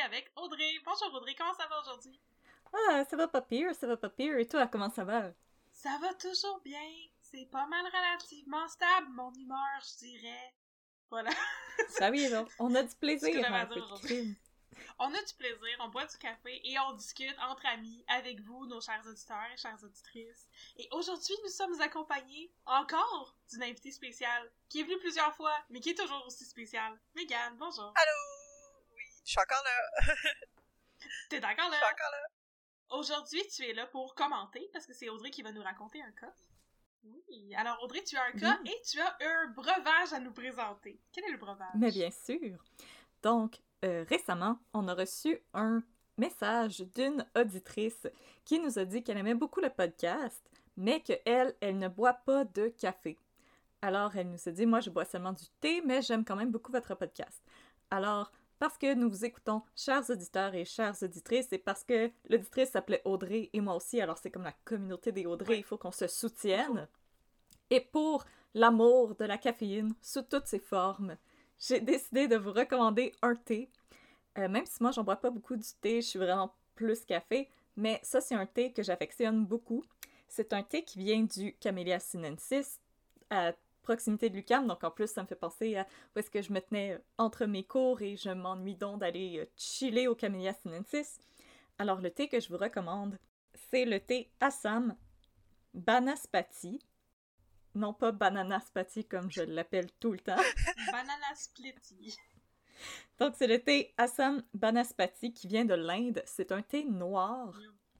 avec Audrey. Bonjour Audrey, comment ça va aujourd'hui? Ah, ça va pas pire, ça va pas pire. Et toi, comment ça va? Ça va toujours bien. C'est pas mal relativement stable, mon humeur, je dirais. Voilà. Ça oui, on a du plaisir crime. On a du plaisir, on boit du café et on discute entre amis avec vous, nos chers auditeurs et chères auditrices. Et aujourd'hui, nous sommes accompagnés encore d'une invitée spéciale qui est venue plusieurs fois, mais qui est toujours aussi spéciale. Megan, bonjour. Allô! Je suis encore là. T'es encore là? Je suis encore là. Aujourd'hui, tu es là pour commenter parce que c'est Audrey qui va nous raconter un cas. Oui. Alors, Audrey, tu as un cas et tu as un breuvage à nous présenter. Quel est le breuvage? Mais bien sûr. Donc, euh, récemment, on a reçu un message d'une auditrice qui nous a dit qu'elle aimait beaucoup le podcast, mais qu'elle, elle ne boit pas de café. Alors, elle nous a dit, moi, je bois seulement du thé, mais j'aime quand même beaucoup votre podcast. Alors, parce que nous vous écoutons, chers auditeurs et chères auditrices, et parce que l'auditrice s'appelait Audrey et moi aussi, alors c'est comme la communauté des Audrey, il faut qu'on se soutienne. Et pour l'amour de la caféine sous toutes ses formes, j'ai décidé de vous recommander un thé. Euh, même si moi, j'en bois pas beaucoup du thé, je suis vraiment plus café, mais ça, c'est un thé que j'affectionne beaucoup. C'est un thé qui vient du Camellia sinensis, à proximité de Lucam, donc en plus, ça me fait penser à où est-ce que je me tenais entre mes cours et je m'ennuie donc d'aller euh, chiller au Camellia sinensis. Alors, le thé que je vous recommande, c'est le thé Assam Banaspati non pas banana spati comme je l'appelle tout le temps. banana splitty. Donc c'est le thé Assam Banaspati qui vient de l'Inde. C'est un thé noir.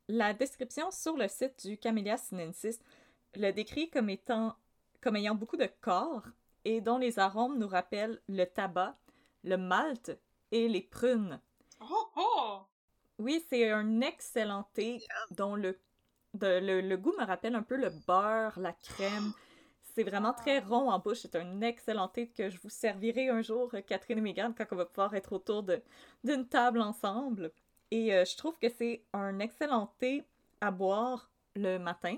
La description sur le site du Camellia sinensis le décrit comme étant comme ayant beaucoup de corps et dont les arômes nous rappellent le tabac, le malt et les prunes. Oh, oh! Oui, c'est un excellent thé dont le, le, le, goût me rappelle un peu le beurre, la crème. C'est vraiment très rond en bouche. C'est un excellent thé que je vous servirai un jour, Catherine et Megan, quand on va pouvoir être autour d'une table ensemble. Et euh, je trouve que c'est un excellent thé à boire le matin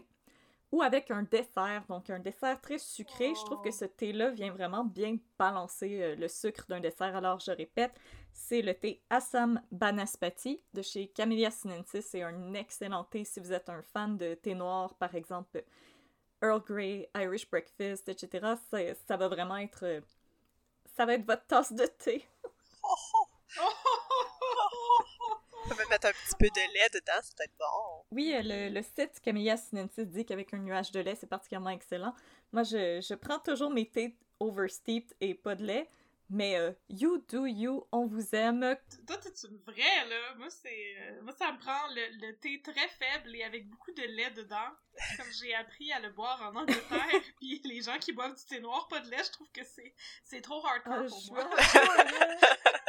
ou avec un dessert, donc un dessert très sucré. Je trouve que ce thé-là vient vraiment bien balancer euh, le sucre d'un dessert. Alors, je répète, c'est le thé Assam Banaspati de chez Camellia sinensis. C'est un excellent thé si vous êtes un fan de thé noir, par exemple Earl Grey, Irish Breakfast, etc. Ça, va vraiment être. Euh, ça va être votre tasse de thé. On va mettre un petit peu de lait dedans, c'est peut-être bon. Oui, euh, le, le site Camellia Sinensis dit qu'avec un nuage de lait, c'est particulièrement excellent. Moi, je, je prends toujours mes thés oversteeped et pas de lait. Mais euh, you do you, on vous aime. Toi, t'es une vraie, là. Moi, c'est. Euh, moi, ça me prend le, le, thé très faible et avec beaucoup de lait dedans. Comme j'ai appris à le boire en Angleterre. Puis les gens qui boivent du thé noir, pas de lait, je trouve que c'est, c'est trop hardcore ah, pour moi.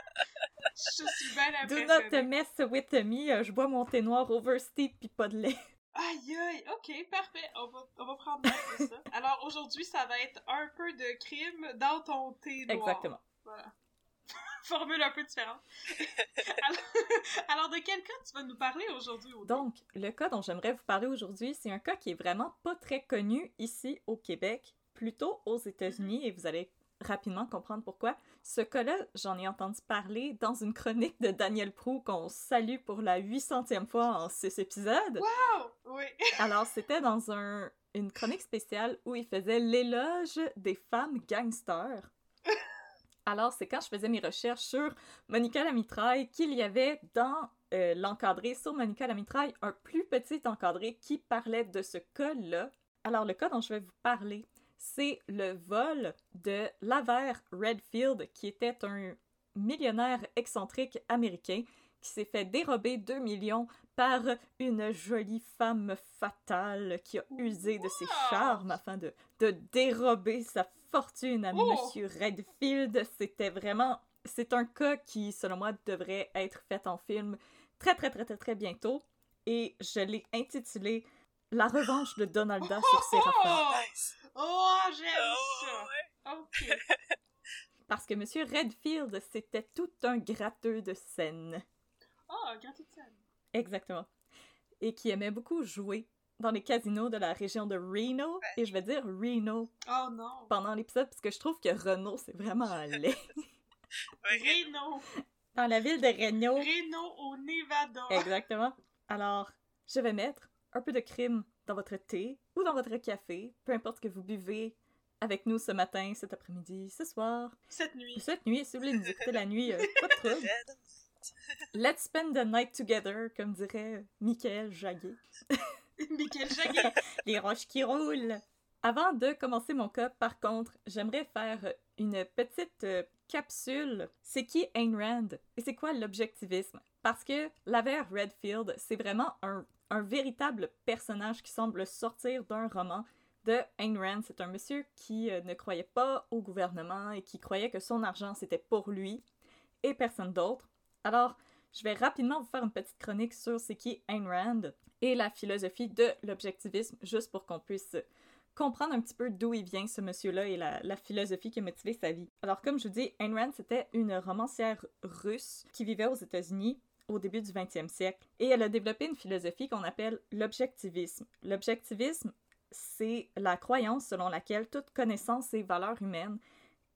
je suis bien impressionnée. Do not mess with me. Euh, je bois mon thé noir oversteep puis pas de lait. Aïe aïe, ok, parfait. On va, on va prendre note de ça. Alors aujourd'hui, ça va être un peu de crime dans ton thé noir. Exactement. Voilà. Formule un peu différente. alors, de quel cas tu vas nous parler aujourd'hui? Donc, le cas dont j'aimerais vous parler aujourd'hui, c'est un cas qui est vraiment pas très connu ici au Québec, plutôt aux États-Unis, mm-hmm. et vous allez rapidement comprendre pourquoi. Ce cas-là, j'en ai entendu parler dans une chronique de Daniel Prou qu'on salue pour la 800e fois en six épisodes. Wow! Oui! Alors, c'était dans un, une chronique spéciale où il faisait l'éloge des femmes gangsters. Alors, c'est quand je faisais mes recherches sur Monica Lamitraille qu'il y avait dans euh, l'encadré sur Monica Lamitraille un plus petit encadré qui parlait de ce cas-là. Alors, le cas dont je vais vous parler, c'est le vol de Laver Redfield, qui était un millionnaire excentrique américain qui s'est fait dérober 2 millions par une jolie femme fatale qui a usé de ses charmes afin de, de dérober sa fortune à Monsieur Redfield. C'était vraiment... C'est un cas qui, selon moi, devrait être fait en film très, très, très, très, très bientôt. Et je l'ai intitulé La revanche de Donalda sur Séraphin. Oh, j'aime ça! Ok. Parce que Monsieur Redfield, c'était tout un gratteux de scène. Oh, gratteux de scène. Exactement. Et qui aimait beaucoup jouer dans les casinos de la région de Reno, et je vais dire Reno Oh non! pendant l'épisode parce que je trouve que Renault, c'est vraiment laid. Ouais, Reno! Dans la ville de Reno. Reno au Nevada! Exactement. Alors, je vais mettre un peu de crime dans votre thé ou dans votre café, peu importe ce que vous buvez avec nous ce matin, cet après-midi, ce soir, Cette nuit. cette nuit, si vous voulez nous écouter la nuit, euh, pas de trouble. Let's spend the night together, comme dirait Michael Jaguet. Michael Jaguet! Les roches qui roulent. Avant de commencer mon cas, par contre, j'aimerais faire une petite euh, capsule. C'est qui Ayn Rand et c'est quoi l'objectivisme? Parce que Laverne Redfield, c'est vraiment un, un véritable personnage qui semble sortir d'un roman de Ayn Rand. C'est un monsieur qui euh, ne croyait pas au gouvernement et qui croyait que son argent c'était pour lui et personne d'autre. Alors, je vais rapidement vous faire une petite chronique sur c'est qui Ayn Rand et la philosophie de l'objectivisme, juste pour qu'on puisse comprendre un petit peu d'où il vient, ce monsieur-là, et la, philosophie qui a motivé sa vie. Alors, comme je vous dis, Ayn Rand, c'était une romancière russe qui vivait aux États-Unis au début du 20e siècle. Et elle a développé une philosophie qu'on appelle l'objectivisme. L'objectivisme, c'est la croyance selon laquelle toute connaissance et valeur humaine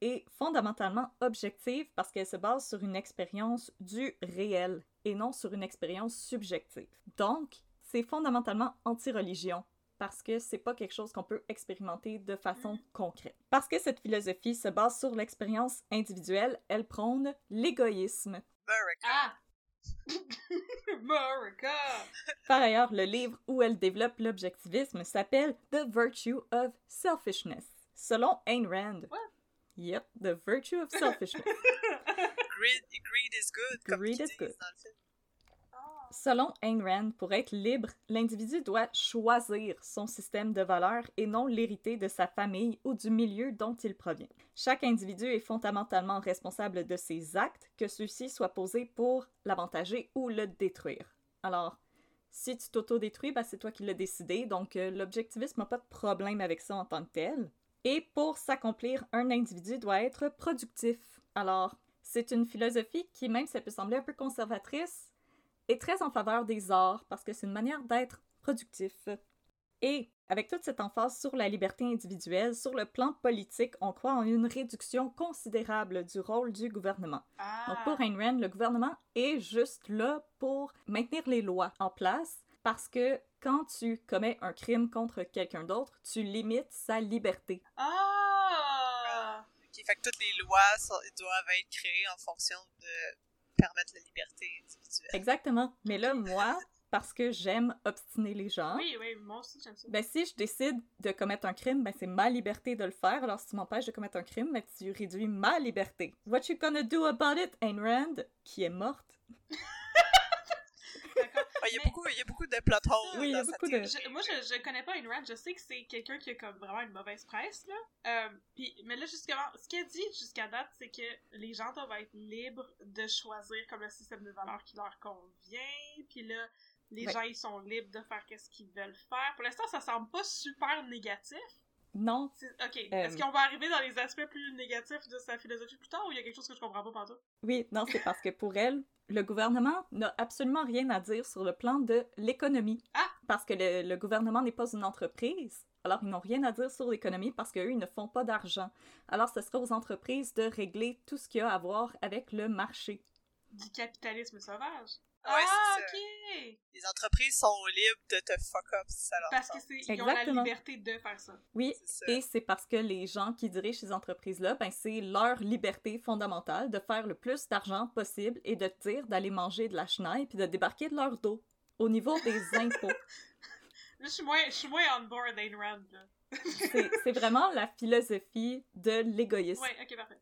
est fondamentalement objective parce qu'elle se base sur une expérience du réel et non sur une expérience subjective. Donc, c'est fondamentalement anti-religion parce que c'est pas quelque chose qu'on peut expérimenter de façon concrète. Parce que cette philosophie se base sur l'expérience individuelle, elle prône l'égoïsme. Ah! America! Par ailleurs, le livre où elle développe l'objectivisme s'appelle The Virtue of Selfishness, selon Ayn Rand. What? Yep, The Virtue of Selfishness. Greed, greed is good, Greed is good. dans le film. Selon Ayn Rand, pour être libre, l'individu doit choisir son système de valeurs et non l'hériter de sa famille ou du milieu dont il provient. Chaque individu est fondamentalement responsable de ses actes, que ceux-ci soient posés pour l'avantager ou le détruire. Alors, si tu t'auto-détruis, ben, c'est toi qui l'as décidé, donc euh, l'objectivisme n'a pas de problème avec ça en tant que tel. Et pour s'accomplir, un individu doit être productif. Alors, c'est une philosophie qui, même si elle peut sembler un peu conservatrice, est très en faveur des arts parce que c'est une manière d'être productif. Et avec toute cette emphase sur la liberté individuelle, sur le plan politique, on croit en une réduction considérable du rôle du gouvernement. Ah. Donc pour Ayn Rand, le gouvernement est juste là pour maintenir les lois en place parce que quand tu commets un crime contre quelqu'un d'autre, tu limites sa liberté. Ah! Ok, fait que toutes les lois sont- doivent être créées en fonction de permettre la liberté individuelle. Exactement. Mais là, moi, parce que j'aime obstiner les gens, Oui, oui, moi aussi j'aime ça. Ben, si je décide de commettre un crime, ben, c'est ma liberté de le faire. Alors, si tu m'empêches de commettre un crime, ben, tu réduis ma liberté. What you gonna do about it, Ayn Rand, qui est morte? Il y, a Mais- beaucoup- il y a beaucoup de plot holes Oui, il y a beaucoup de-. Je- moi, je, je connais pas Ayn Rand. Je sais que c'est quelqu'un qui a comme vraiment une mauvaise presse, là. Euh, puis, mais là, justement, ce qu'elle dit jusqu'à date, c'est que les gens doivent être libres de choisir comme le système de valeurs qui leur convient. Puis là, les Ouais. gens, ils sont libres de faire qu'est-ce qu'ils veulent faire. Pour l'instant, ça semble pas super négatif. Non. Ok, est-ce qu'on va arriver dans les aspects plus négatifs de sa philosophie plus tard ou il y a quelque chose que je comprends pas partout? Oui, non, c'est parce que pour elle, le gouvernement n'a absolument rien à dire sur le plan de l'économie. Ah! Parce que le, le gouvernement n'est pas une entreprise. Alors, ils n'ont rien à dire sur l'économie parce qu'eux, ils ne font pas d'argent. Alors, ce sera aux entreprises de régler tout ce qu'il y a à voir avec le marché. Du capitalisme sauvage. Ouais, ah, ça. ok! Les entreprises sont libres de te fuck up si ça leur Parce que tente. c'est ils ont la liberté de faire ça. Oui, ça. Et c'est parce que les gens qui dirigent ces entreprises-là, ben, c'est leur liberté fondamentale de faire le plus d'argent possible et de dire d'aller manger de la chenaille puis de débarquer de leur dos au niveau des impôts. Là, je suis moins, je suis moins on board Ayn Rand, là. C'est c'est vraiment la philosophie de l'égoïsme. Ouais, ok, parfait.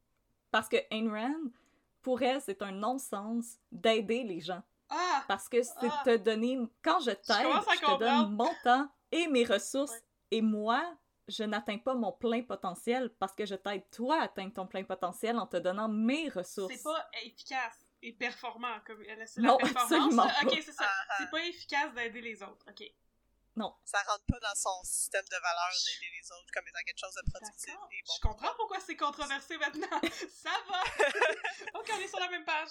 Parce que Ayn Rand, pour elle, c'est un non-sens d'aider les gens. Ah! Parce que c'est Ah. te donner... Quand je t'aide, je te donne mon temps et mes ressources. Ouais. Et moi, je n'atteins pas mon plein potentiel parce que je t'aide toi à atteindre ton plein potentiel en te donnant mes ressources. C'est pas efficace et performant comme elle c'est Non, la performance. absolument là. pas. Ok, c'est ça. Ah, ah. C'est pas efficace d'aider les autres. Ok. Ça rentre pas dans son système de valeurs d'aider les autres comme étant quelque chose de productif et bon. Je comprends pourquoi c'est controversé maintenant. ça va! ok, on est sur la même page.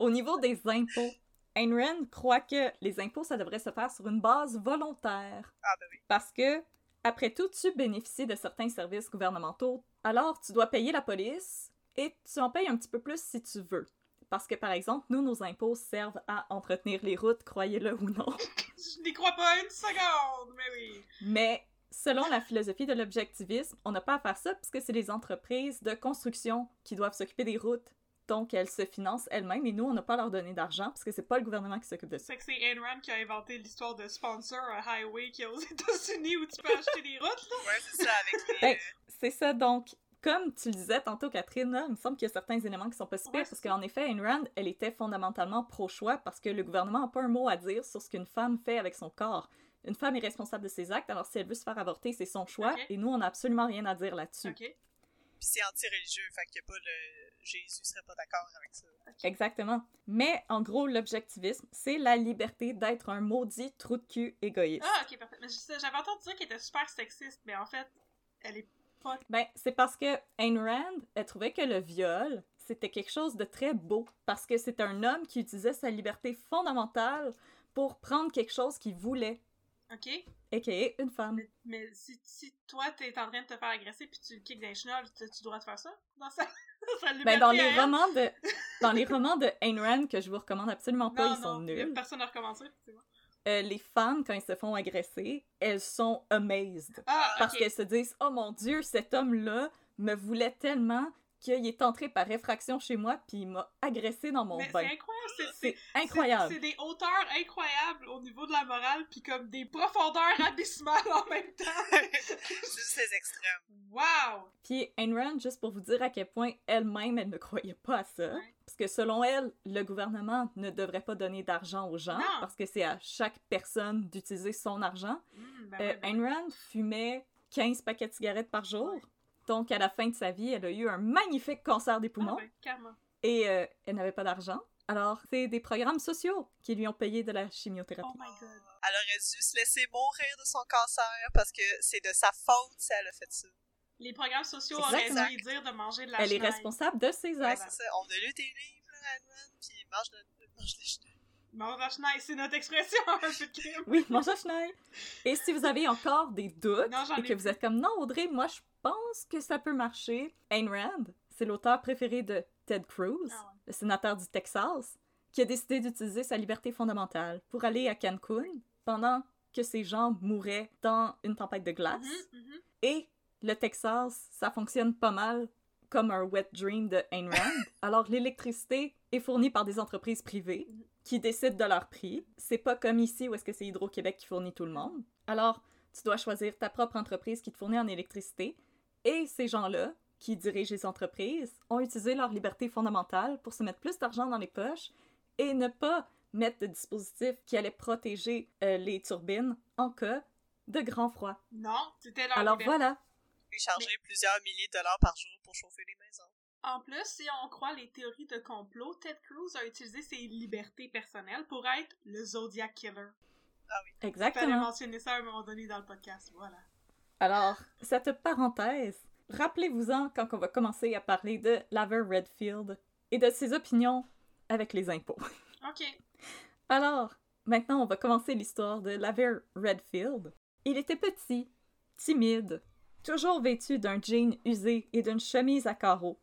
Au niveau des impôts, Ayn Rand croit que les impôts, ça devrait se faire sur une base volontaire. Ah, ben oui. Parce que, après tout, tu bénéficies de certains services gouvernementaux, alors tu dois payer la police et tu en payes un petit peu plus si tu veux. Parce que, par exemple, nous, nos impôts servent à entretenir les routes, croyez-le ou non. Je n'y crois pas une seconde, mais oui. Mais selon la philosophie de l'objectivisme, on n'a pas à faire ça puisque c'est les entreprises de construction qui doivent s'occuper des routes. Donc, elles se financent elles-mêmes et nous, on n'a pas à leur donner d'argent parce que c'est pas le gouvernement qui s'occupe de ça. C'est Ayn Rand qui a inventé l'histoire de sponsor un highway qui est aux États-Unis où tu peux acheter des routes, là. Ouais, c'est ça, avec les... Ben, c'est ça, donc, comme tu le disais tantôt, Catherine, là, il me semble qu'il y a certains éléments qui sont pas si Ouais, parce qu'en effet, Ayn Rand, elle était fondamentalement pro-choix parce que le gouvernement n'a pas un mot à dire sur ce qu'une femme fait avec son corps. Une femme est responsable de ses actes, alors si elle veut se faire avorter, c'est son choix, et nous, on n'a absolument rien à dire là-dessus. Ok. Puis c'est anti-religieux, fait a pas le... Jésus serait pas d'accord avec ça. Exactement. Mais en gros, l'objectivisme, c'est la liberté d'être un maudit trou de cul égoïste. Ah, ok, parfait. J'avais entendu dire qu'elle était super sexiste, mais en fait, elle est pas. Ben, c'est parce que Ayn Rand, elle trouvait que le viol, c'était quelque chose de très beau. Parce que c'est un homme qui utilisait sa liberté fondamentale pour prendre quelque chose qu'il voulait, Ok? a.k.a. une femme. Mais, mais si, si toi, t'es en train de te faire agresser puis tu le kicks dans les chenolles, tu dois te faire ça? Dans sa, Ben, dans les elle? romans de, dans les romans de Ayn Rand, que je vous recommande absolument pas, Non, ils sont non, nuls. personne à recommencer, bon. Euh, les femmes, quand elles se font agresser, elles sont amazed. Ah, Parce ok. qu'elles se disent Oh mon Dieu, cet homme-là me voulait tellement qu'il est entré par effraction chez moi puis il m'a agressé dans mon Mais bain. c'est incroyable, c'est- c'est C'est incroyable. C'est des hauteurs incroyables au niveau de la morale, puis comme des profondeurs abysmales en même temps. C'est juste les extrêmes. Wow! Puis Ayn Rand, juste pour vous dire à quel point elle-même, elle ne croyait pas à ça. Ouais. Parce que selon elle, le gouvernement ne devrait pas donner d'argent aux gens Non. parce que c'est à chaque personne d'utiliser son argent. Mm, ben Euh, ouais, ben Ayn Rand fumait 15 paquets de cigarettes par jour. Donc, à la fin de sa vie, elle a eu un magnifique cancer des Ah, poumons ben, carrément. et euh, elle n'avait pas d'argent. Alors, c'est des programmes sociaux qui lui ont payé de la chimiothérapie. Oh my god. Elle aurait dû se laisser mourir de son cancer parce que c'est de sa faute si elle a fait ça. Les programmes sociaux Exactement. auraient dû lui dire de manger de la elle est responsable de ses Ouais, actes. c'est ça. On a lu tes livres, là, Anne, puis mange, de, mange les chenilles. Mange chenaille, c'est notre expression, un peu de crime. Oui, mange chenille. Et si vous avez encore des doutes Non, et que vous êtes comme non, Audrey, moi je pense que ça peut marcher, Ayn Rand, c'est l'auteur préféré de Ted Cruz, Ah ouais. le sénateur du Texas, qui a décidé d'utiliser sa liberté fondamentale pour aller à Cancun pendant que ces gens mouraient dans une tempête de glace. Mhm, mhm. Et le Texas, ça fonctionne pas mal comme un wet dream de Ayn Rand. Alors l'électricité est fournie par des entreprises privées qui décident de leur prix. C'est pas comme ici où est-ce que c'est Hydro-Québec qui fournit tout le monde. Alors tu dois choisir ta propre entreprise qui te fournit en électricité. Et ces gens-là, qui dirigent les entreprises, ont utilisé leur liberté fondamentale pour se mettre plus d'argent dans les poches et ne pas mettre de dispositifs qui allaient protéger euh, les turbines en cas de grand froid. Non, c'était leur Alors liberté. voilà, Puis charger plusieurs milliers de dollars par jour pour chauffer les maisons. En plus, si on croit les théories de complot, Ted Cruz a utilisé ses libertés personnelles pour être le Zodiac Killer. Fallait exactement. mentionner ça à un moment donné dans le podcast, voilà. Alors, cette parenthèse, rappelez-vous-en quand on va commencer à parler de Laver Redfield et de ses opinions avec les impôts. Ok. Alors, maintenant, on va commencer l'histoire de Laver Redfield. Il était petit, timide, toujours vêtu d'un jean usé et d'une chemise à carreaux.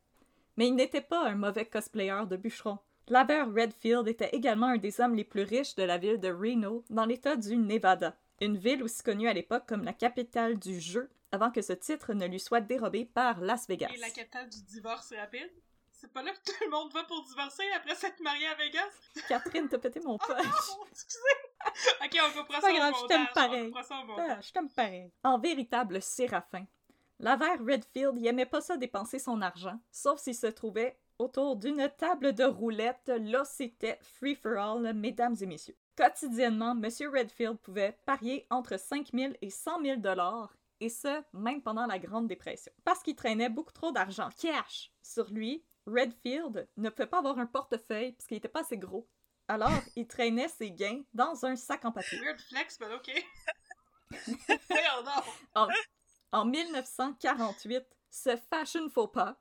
Mais il n'était pas un mauvais cosplayer de bûcheron. Laver Redfield était également un des hommes les plus riches de la ville de Reno, dans l'état du Nevada, une ville aussi connue à l'époque comme la capitale du jeu, avant que ce titre ne lui soit dérobé par Las Vegas. Et la capitale du divorce rapide? C'est pas là que tout le monde va pour divorcer après s'être marié à Vegas? Catherine, t'as pété mon Oh punch. non, excusez! ok, on coupera ça pas au grave, je t'aime pareil. Ça. Ah, je t'aime pareil. En véritable séraphin, Laver Redfield, il aimait pas ça dépenser son argent, sauf s'il se trouvait autour d'une table de roulette. Là, c'était free for all, mesdames et messieurs. Quotidiennement, Monsieur Redfield pouvait parier entre 5 000 et 100 000 dollars, et ce, même pendant la Grande Dépression. Parce qu'il traînait beaucoup trop d'argent cash sur lui, Redfield ne pouvait pas avoir un portefeuille parce qu'il était pas assez gros. Alors, il traînait ses gains dans un sac en papier. Weird flex, mais ok. Voyons donc. En, en 1948, ce fashion faux pas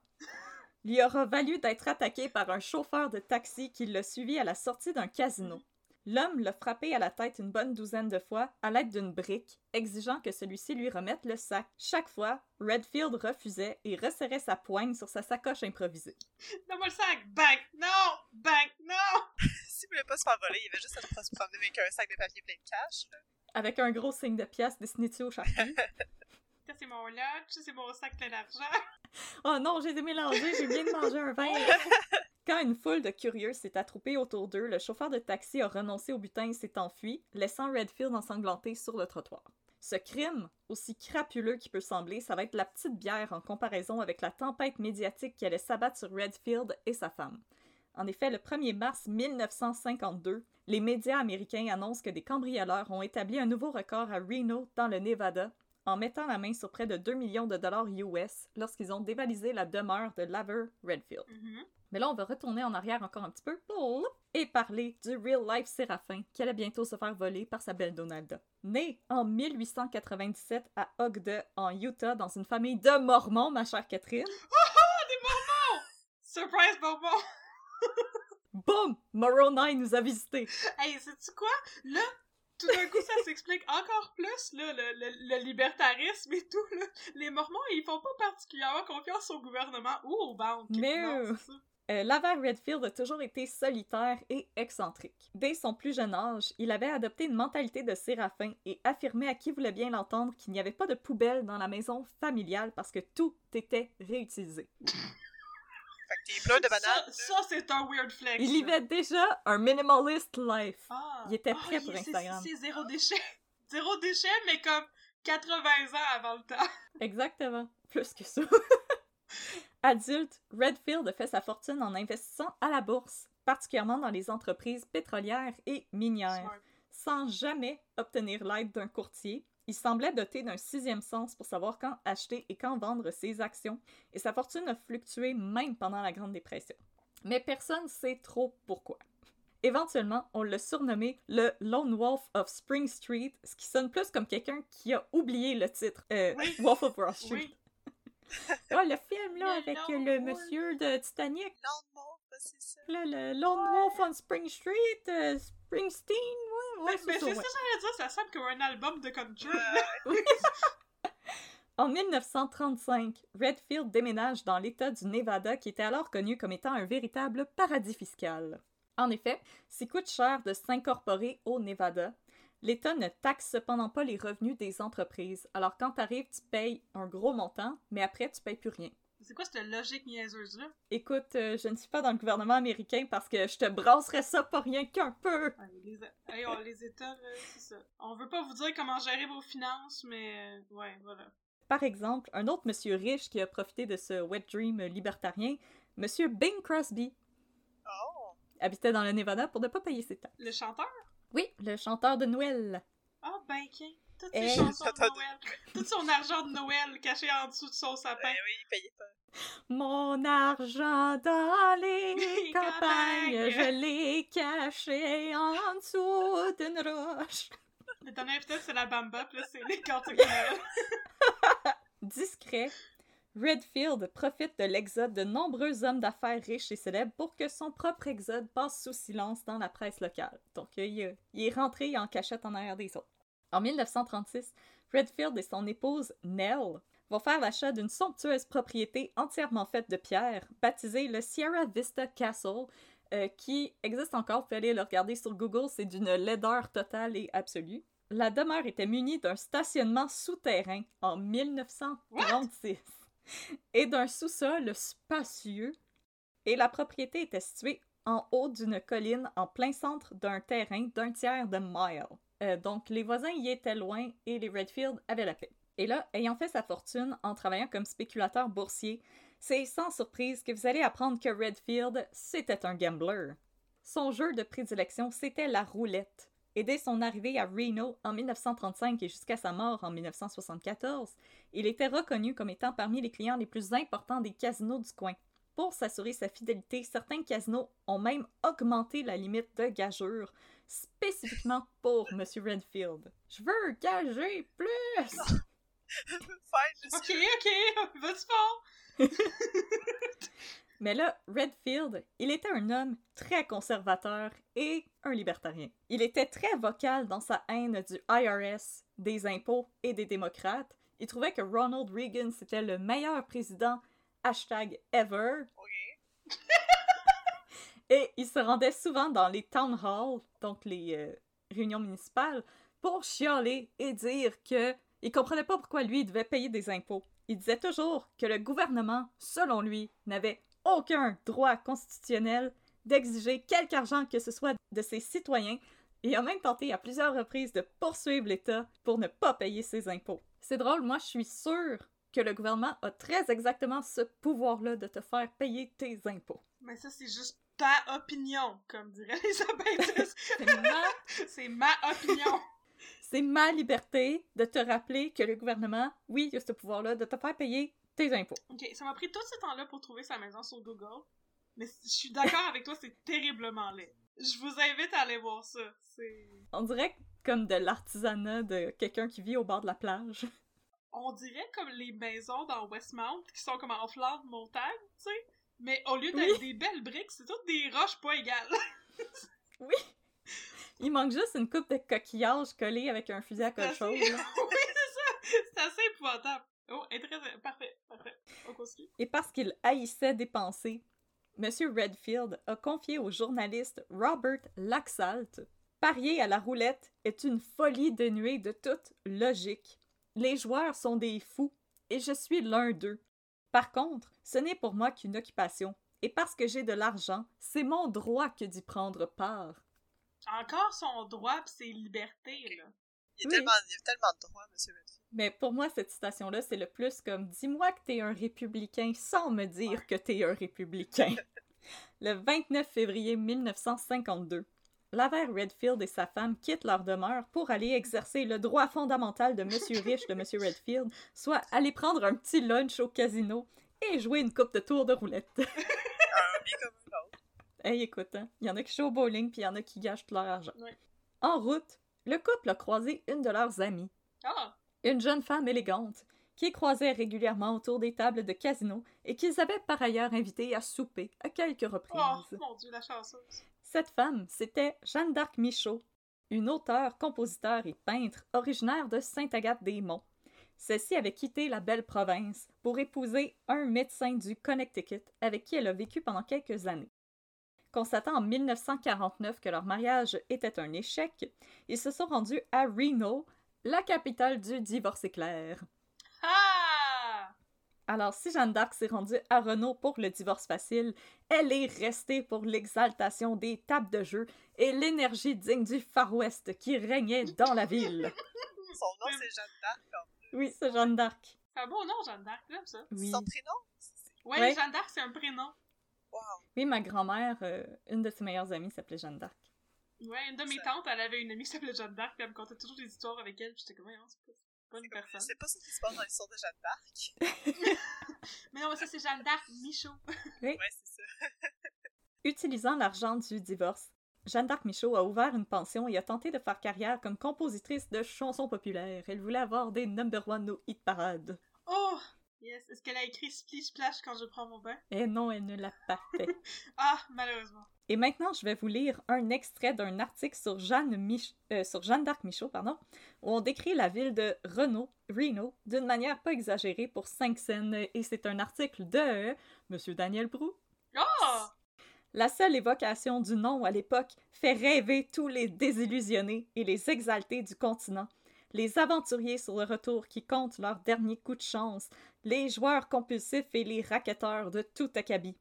lui aura valu d'être attaqué par un chauffeur de taxi qui l'a suivi à la sortie d'un casino. L'homme l'a frappé à la tête une bonne douzaine de fois à l'aide d'une brique, exigeant que celui-ci lui remette le sac. Chaque fois, Redfield refusait et resserrait sa poigne sur sa sacoche improvisée. Donne-moi le sac! Bang! Non! Bang! Non! S'il voulait pas se faire voler, il avait juste à se promener avec un sac de papier plein de cash. là. Avec un gros signe de pièce dessiné dessus au charpie. Ça, c'est mon lunch, ça, c'est mon sac plein d'argent. Oh non, j'ai mélangé, j'ai bien de manger un vin. Quand une foule de curieux s'est attroupée autour d'eux, le chauffeur de taxi a renoncé au butin et s'est enfui, laissant Redfield ensanglanté sur le trottoir. Ce crime, aussi crapuleux qu'il peut sembler, ça va être la petite bière en comparaison avec la tempête médiatique qui allait s'abattre sur Redfield et sa femme. En effet, le 1er mars 1952, les médias américains annoncent que des cambrioleurs ont établi un nouveau record à Reno, dans le Nevada, en mettant la main sur près de 2 millions de dollars US lorsqu'ils ont dévalisé la demeure de Laver Redfield. Mhm. Mais là, on va retourner en arrière encore un petit peu et parler du real life Séraphin qui allait bientôt se faire voler par sa belle Donalda. Né en 1897 à Ogden, en Utah, dans une famille de Mormons, ma chère Catherine. Surprise bonbon! Boum! Moroni nous a visités. Hey, sais-tu quoi? Là, tout d'un coup, ça s'explique encore plus, là, le, le, le libertarisme et tout, là. Les Mormons, ils font pas particulièrement confiance au gouvernement ou aux banques. Mais, Non, euh, Laver Redfield a toujours été solitaire et excentrique. Dès son plus jeune âge, il avait adopté une mentalité de séraphin et affirmait à qui voulait bien l'entendre qu'il n'y avait pas de poubelle dans la maison familiale parce que tout était réutilisé. Fait que tes de. Ça, ça, c'est un weird flex. Il vivait déjà un minimalist life. Ah. Il était prêt Ah, pour Instagram. C'est zéro déchet. Zéro déchet, mais comme 80 ans avant le temps. Exactement. Plus que ça. Adulte, Redfield a fait sa fortune en investissant à la bourse, particulièrement dans les entreprises pétrolières et minières. Smart. sans jamais obtenir l'aide d'un courtier. Il semblait doté d'un sixième sens pour savoir quand acheter et quand vendre ses actions, et sa fortune a fluctué même pendant la Grande Dépression. Mais personne ne sait trop pourquoi. Éventuellement, on l'a surnommé le Lone Wolf of Spring Street, ce qui sonne plus comme quelqu'un qui a oublié le titre euh, Oui. Wolf of Wall Street. Oui. Ah, le film là Le avec Lone le Wolf. monsieur de Titanic, bah, c'est ça. là, le Lone Wolf on Spring Street, euh, Springsteen, ouais, ouais, Mais, c'est mais ça, c'est ça, j'allais dire, ça sonne comme un album de country. En 1935, Redfield déménage dans l'État du Nevada qui était alors connu comme étant un véritable paradis fiscal. En effet, s'il coûte cher de s'incorporer au Nevada, l'État ne taxe cependant pas les revenus des entreprises. Alors quand t'arrives, tu payes un gros montant, mais après tu payes plus rien. C'est quoi cette logique niaiseuse-là? Écoute, euh, je ne suis pas dans le gouvernement américain parce que je te brasserais ça pas rien qu'un peu. Ouais, les, hey, on- les États, c'est ça. On veut pas vous dire comment gérer vos finances, mais euh, ouais, voilà. Par exemple, un autre monsieur riche qui a profité de ce wet dream libertarien, monsieur Bing Crosby, Oh! habitait dans le Nevada pour ne pas payer ses taxes. Le chanteur? Oui, le chanteur de Noël. Ah, ben, tiens. Toutes Hey. ses chansons de Chanteur de- Noël. Tout son argent de Noël caché en dessous de son sapin. Ben oui, il payait pas. Mon argent dans les Les campagnes, campagnes. je l'ai caché en dessous d'une roche. Le dernier épisode, c'est la Bamba, puis là, c'est les cantiques de Noël. Discret, Redfield profite de l'exode de nombreux hommes d'affaires riches et célèbres pour que son propre exode passe sous silence dans la presse locale. Donc, il, est- il est rentré en cachette en arrière des autres. En 1936, Redfield et son épouse Nell vont faire l'achat d'une somptueuse propriété entièrement faite de pierre, baptisée le Sierra Vista Castle, euh, qui existe encore. Vous pouvez aller le regarder sur Google, c'est d'une laideur totale et absolue. La demeure était munie d'un stationnement souterrain en 1936 et d'un sous-sol spacieux. Et la propriété était située en haut d'une colline en plein centre d'un terrain d'un tiers de mile. Euh, donc les voisins y étaient loin et les Redfield avaient la paix. Et là, ayant fait sa fortune en travaillant comme spéculateur boursier, c'est sans surprise que vous allez apprendre que Redfield, c'était un gambler. Son jeu de prédilection, c'était la roulette. Et dès son arrivée à Reno en 1935 et jusqu'à sa mort en 1974, il était reconnu comme étant parmi les clients les plus importants des casinos du coin. Pour s'assurer sa fidélité, certains casinos ont même augmenté la limite de gageure, spécifiquement pour M. Redfield. Je veux gager plus! Fine, Ok, ok, vas-y fort! Mais là, Redfield, il était un homme très conservateur et un libertarien. Il était très vocal dans sa haine du IRS, des impôts et des démocrates. Il trouvait que Ronald Reagan, c'était le meilleur président, hashtag ever. Ok. Et il se rendait souvent dans les town halls, donc les euh, réunions municipales, pour chialer et dire que il comprenait pas pourquoi lui devait payer des impôts. Il disait toujours que le gouvernement, selon lui, n'avait aucun droit constitutionnel d'exiger quelque argent que ce soit de ses citoyens et a même tenté à plusieurs reprises de poursuivre l'État pour ne pas payer ses impôts. C'est drôle, moi je suis sûre que le gouvernement a très exactement ce pouvoir-là de te faire payer tes impôts. Mais ça, c'est juste ta opinion, comme dirait Elisabeth. C'est ma c'est ma opinion. C'est ma liberté de te rappeler que le gouvernement, oui, il a ce pouvoir-là de te faire payer tes impôts. Ok, ça m'a pris tout ce temps-là pour trouver sa maison sur Google. Mais je suis d'accord avec toi, c'est terriblement laid. Je vous invite à aller voir ça. On dirait comme de l'artisanat de quelqu'un qui vit au bord de la plage. On dirait comme les maisons dans Westmount qui sont comme en flanc de montagne, tu sais. Mais au lieu d'être des belles briques, c'est toutes des roches pas égales. Oui! Il manque juste une coupe de coquillages collés avec un fusil à assez- cochon. oui, c'est ça. C'est assez épouvantable. Oh, intéressant. Parfait, parfait. On continue. Et parce qu'il haïssait dépenser, M. Redfield a confié au journaliste Robert Laxalt Parier à la roulette est une folie dénuée de toute logique. Les joueurs sont des fous, et je suis l'un d'eux. Par contre, ce n'est pour moi qu'une occupation, et parce que j'ai de l'argent, c'est mon droit que d'y prendre part. Encore son droit pis ses libertés, là. Il y a, Oui. tellement, il y a tellement de droits, monsieur Redfield. Mais pour moi, cette citation-là, c'est le plus comme dis-moi que t'es un républicain sans me dire que t'es un républicain. le 29 février 1952, Laverne Redfield et sa femme quittent leur demeure pour aller exercer le droit fondamental de Monsieur Riche de Monsieur Redfield, soit aller prendre un petit lunch au casino et jouer une coupe de tour de roulette. Hey, écoute, hein, il y en a qui jouent au bowling puis il y en a qui gâchent tout leur argent. Ouais. En route, le couple a croisé une de leurs amies Ah! une jeune femme élégante qui croisait régulièrement autour des tables de casino et qu'ils avaient par ailleurs invitée à souper à quelques reprises. Oh, mon dieu, la chanceuse. Cette femme, c'était Jeanne d'Arc Michaud, une auteure, compositeur et peintre originaire de Sainte-Agathe-des-Monts. Celle-ci avait quitté la belle province pour épouser un médecin du Connecticut avec qui elle a vécu pendant quelques années. Constatant en 1949 que leur mariage était un échec, ils se sont rendus à Reno, la capitale du divorce éclair. Alors, si Jeanne d'Arc s'est rendue à Renault pour le divorce facile, elle est restée pour l'exaltation des tables de jeu et l'énergie digne du Far West qui régnait dans la ville. Son nom, c'est Jeanne d'Arc. Oui, c'est Jeanne d'Arc. C'est un beau nom, Jeanne d'Arc, j'aime ça. Oui. Son prénom? Ouais, Ouais. Jeanne d'Arc, c'est un prénom. Wow. Oui, ma grand-mère, euh, une de ses meilleures amies s'appelait Jeanne d'Arc. Ouais, une de mes tantes, elle avait une amie qui s'appelait Jeanne d'Arc, puis elle me contait toujours des histoires avec elle, puis j'étais comme, non, c'est pas, c'est je personne. sais pas ce qui se passe dans l'histoire de Jeanne d'Arc. Mais non, mais ça, c'est Jeanne d'Arc Michaud. Ouais, c'est ça. Utilisant l'argent du divorce, Jeanne d'Arc Michaud a ouvert une pension et a tenté de faire carrière comme compositrice de chansons populaires. Elle voulait avoir des number one au hit parade. Oh! Yes. Est-ce qu'elle a écrit Splish Splash quand je prends mon bain? Et non, elle ne l'a pas fait. Ah, malheureusement. Et maintenant, je vais vous lire un extrait d'un article sur Jeanne, Mich- euh, sur Jeanne d'Arc Michaud, pardon, où on décrit la ville de Reno, Reno, d'une manière pas exagérée pour cinq scènes, et c'est un article de Monsieur Daniel Brou. Oh! La seule évocation du nom à l'époque fait rêver tous les désillusionnés et les exaltés du continent. Les aventuriers sur le retour qui comptent leur dernier coup de chance, les joueurs compulsifs et les racketteurs de tout acabit.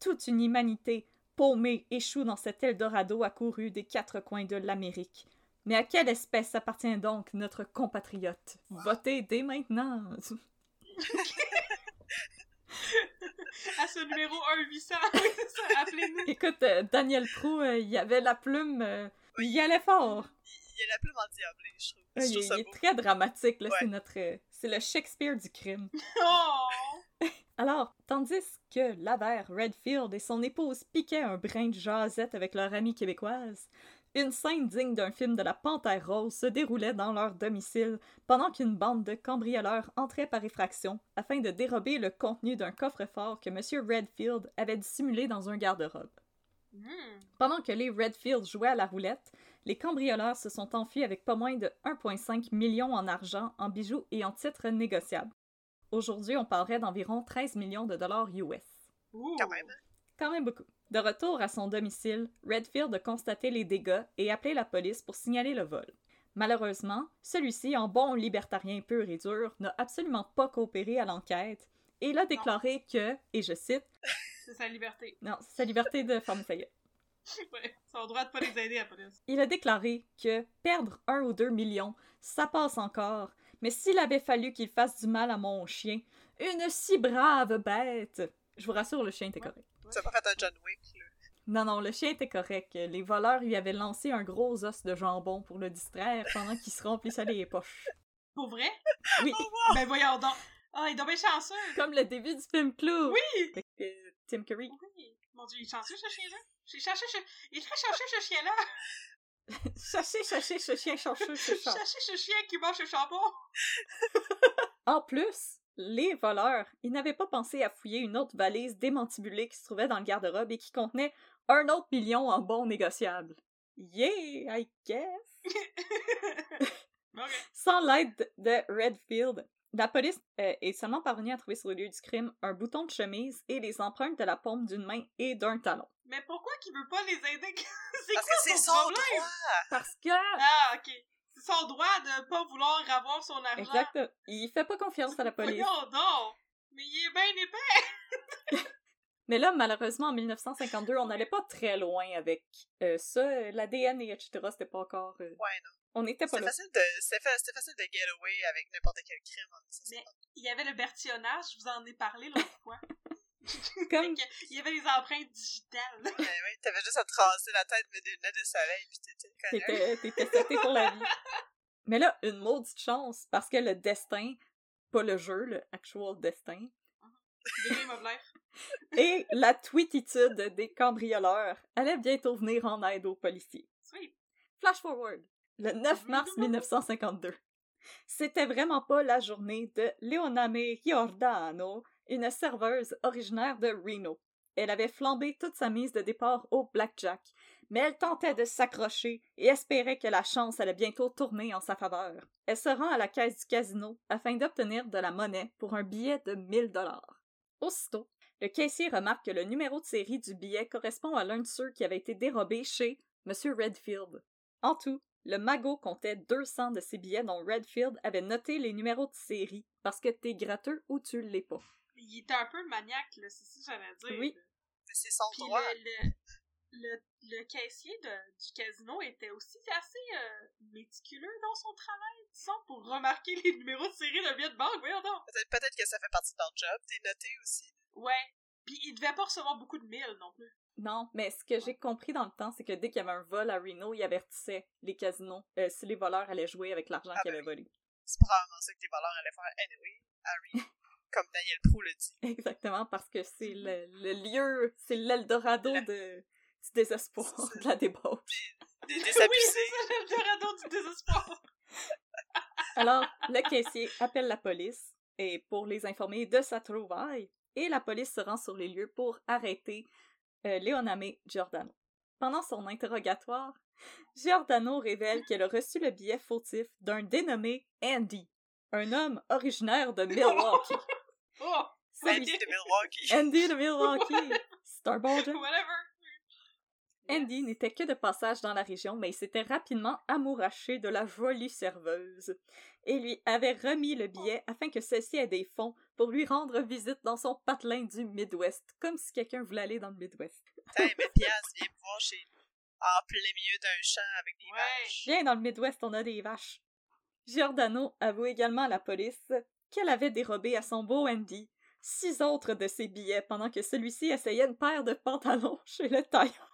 Toute une humanité paumée échoue dans cet Eldorado accouru des quatre coins de l'Amérique. Mais à quelle espèce appartient donc notre compatriote? Votez dès maintenant! À ce numéro 1-800, oui, c'est ça, appelez-nous. Écoute, euh, Daniel Prou, euh, il avait la plume, euh, il y allait fort! Il y a la plume endiablée, je trouve. Ah, Je il, trouve ça il est beau. très dramatique, là. Ouais. C'est notre. C'est le Shakespeare du crime. Oh! Alors, tandis que Laverne Redfield et son épouse piquaient un brin de jasette avec leur amie québécoise, Une scène digne d'un film de la Panthère Rose se déroulait dans leur domicile pendant qu'une bande de cambrioleurs entrait par effraction afin de dérober le contenu d'un coffre-fort que M. Redfield avait dissimulé dans un garde-robe. Hmm. Pendant que les Redfield jouaient à la roulette, les cambrioleurs se sont enfuis avec pas moins de 1,5 million en argent, en bijoux et en titres négociables. Aujourd'hui, on parlerait d'environ 13 millions de dollars US. Ouh. Quand même. Quand même beaucoup. De retour à son domicile, Redfield a constaté les dégâts et appelé la police pour signaler le vol. Malheureusement, celui-ci, en bon libertarien pur et dur, n'a absolument pas coopéré à l'enquête et il a déclaré que, et je cite, C'est sa liberté. non, c'est sa liberté de fermer sa gueule. Ouais. Son droit de pas les aider à la police. Il a déclaré que perdre un ou deux millions, ça passe encore, mais s'il avait fallu qu'il fasse du mal à mon chien, une si brave bête. Je vous rassure, le chien était correct. Ça n'a pas fait un John Wick, là. Non, non, le chien était correct. Les voleurs lui avaient lancé un gros os de jambon pour le distraire pendant qu'il se remplissait les poches. Pour vrai? Oui, Ben voyons donc. Ah, il est bien chanceux. comme le début du film Clou. Oui! Avec euh, Tim Curry. Oui. Mon dieu, il est chanceux ce chien-là. J'ai cherché ce... Il est très chanceux ce chien-là. Cherchez, cherchez ce chien chanceux, ce chat. Cherchez ce chien qui mange le chambon. En plus, les voleurs, ils n'avaient pas pensé à fouiller une autre valise démantibulée qui se trouvait dans le garde-robe et qui contenait un autre million en bons négociables. Yeah, I guess. Sans l'aide de Redfield, la police euh, est seulement parvenue à trouver sur le lieu du crime un bouton de chemise et les empreintes de la paume d'une main et d'un talon. Mais pourquoi qu'il veut pas les aider? c'est Parce quoi que c'est son problème? droit! Parce que... Ah, ok. C'est son droit de pas vouloir avoir son argent. Exact. Il fait pas confiance à la police. Voyons donc. Mais il est bien épais. Mais là, malheureusement, en 1952, on n'allait pas très loin avec euh, ça. L'ADN et etc. C'était pas encore... euh, Ouais, non. On n'était pas C'était là. facile, de, c'était fa- c'était facile de get away avec n'importe quel crime en 1950. Il y avait le bertillonnage, je vous en ai parlé l'autre fois. Comme... Il y avait les empreintes digitales. Ouais, ouais, t'avais juste à te raser la tête, mettre des lunettes de soleil, pis t'étais. T'étais t'étais seté pour la vie. Mais là, une maudite chance, parce que le destin, pas le jeu, le actual destin, The Game of Life. et la tweetitude des cambrioleurs allaient bientôt venir en aide aux policiers. Sweet. Flash forward, le 9 mars 1952. C'était vraiment pas la journée de Leoname Giordano, une serveuse originaire de Reno. Elle avait flambé toute sa mise de départ au blackjack, mais elle tentait de s'accrocher et espérait que la chance allait bientôt tourner en sa faveur. Elle se rend à la caisse du casino afin d'obtenir de la monnaie pour un billet de 1000 dollars. Aussitôt, le caissier remarque que le numéro de série du billet correspond à l'un de ceux qui avait été dérobé chez M. Redfield. En tout, le magot comptait 200 de ces billets dont Redfield avait noté les numéros de série parce que t'es gratteux ou tu l'es pas. Il était un peu maniaque, là, c'est ça que j'allais dire. Oui. Mais c'est son Puis droit. le, le, le, le caissier de- du casino était aussi assez euh, méticuleux dans son travail, disons, pour remarquer les numéros de série d'un billet de banque, voyons donc. Peut-être, peut-être que ça fait partie de leur job, t'es noté aussi. Ouais. Puis il devait pas recevoir beaucoup de mille non plus. Non, mais ce que j'ai compris dans le temps, c'est que dès qu'il y avait un vol à Reno, il avertissait les casinos euh, si les voleurs allaient jouer avec l'argent Ah qu'ils ben avaient volé. C'est probablement ça que tes voleurs allaient faire anyway, Harry. comme Daniel Prou le dit. Exactement, parce que c'est le, le lieu, c'est l'Eldorado de, du désespoir, de la débauche. Des Oui, désabusés. c'est ça, le Dorado du désespoir. Alors, le caissier appelle la police et pour les informer de sa trouvaille, et la police se rend sur les lieux pour arrêter euh, Leoname Giordano. Pendant son interrogatoire, Giordano révèle qu'elle a reçu le billet fautif d'un dénommé Andy, un homme originaire de Milwaukee. Oh, Andy de Milwaukee. Andy de Milwaukee. C'est un bon gars. whatever. Andy n'était que de passage dans la région, mais il s'était rapidement amouraché de la jolie serveuse et lui avait remis le billet afin que celle-ci ait des fonds pour lui rendre visite dans son patelin du Midwest, comme si quelqu'un voulait aller dans le Midwest. Putain, mais piastres, viens me voir chez en plein milieu d'un champ avec des Ouais. vaches. Viens dans le Midwest, on a des vaches. Giordano avoue également à la police qu'elle avait dérobé à son beau Andy six autres de ses billets pendant que celui-ci essayait une paire de pantalons chez le tailleur.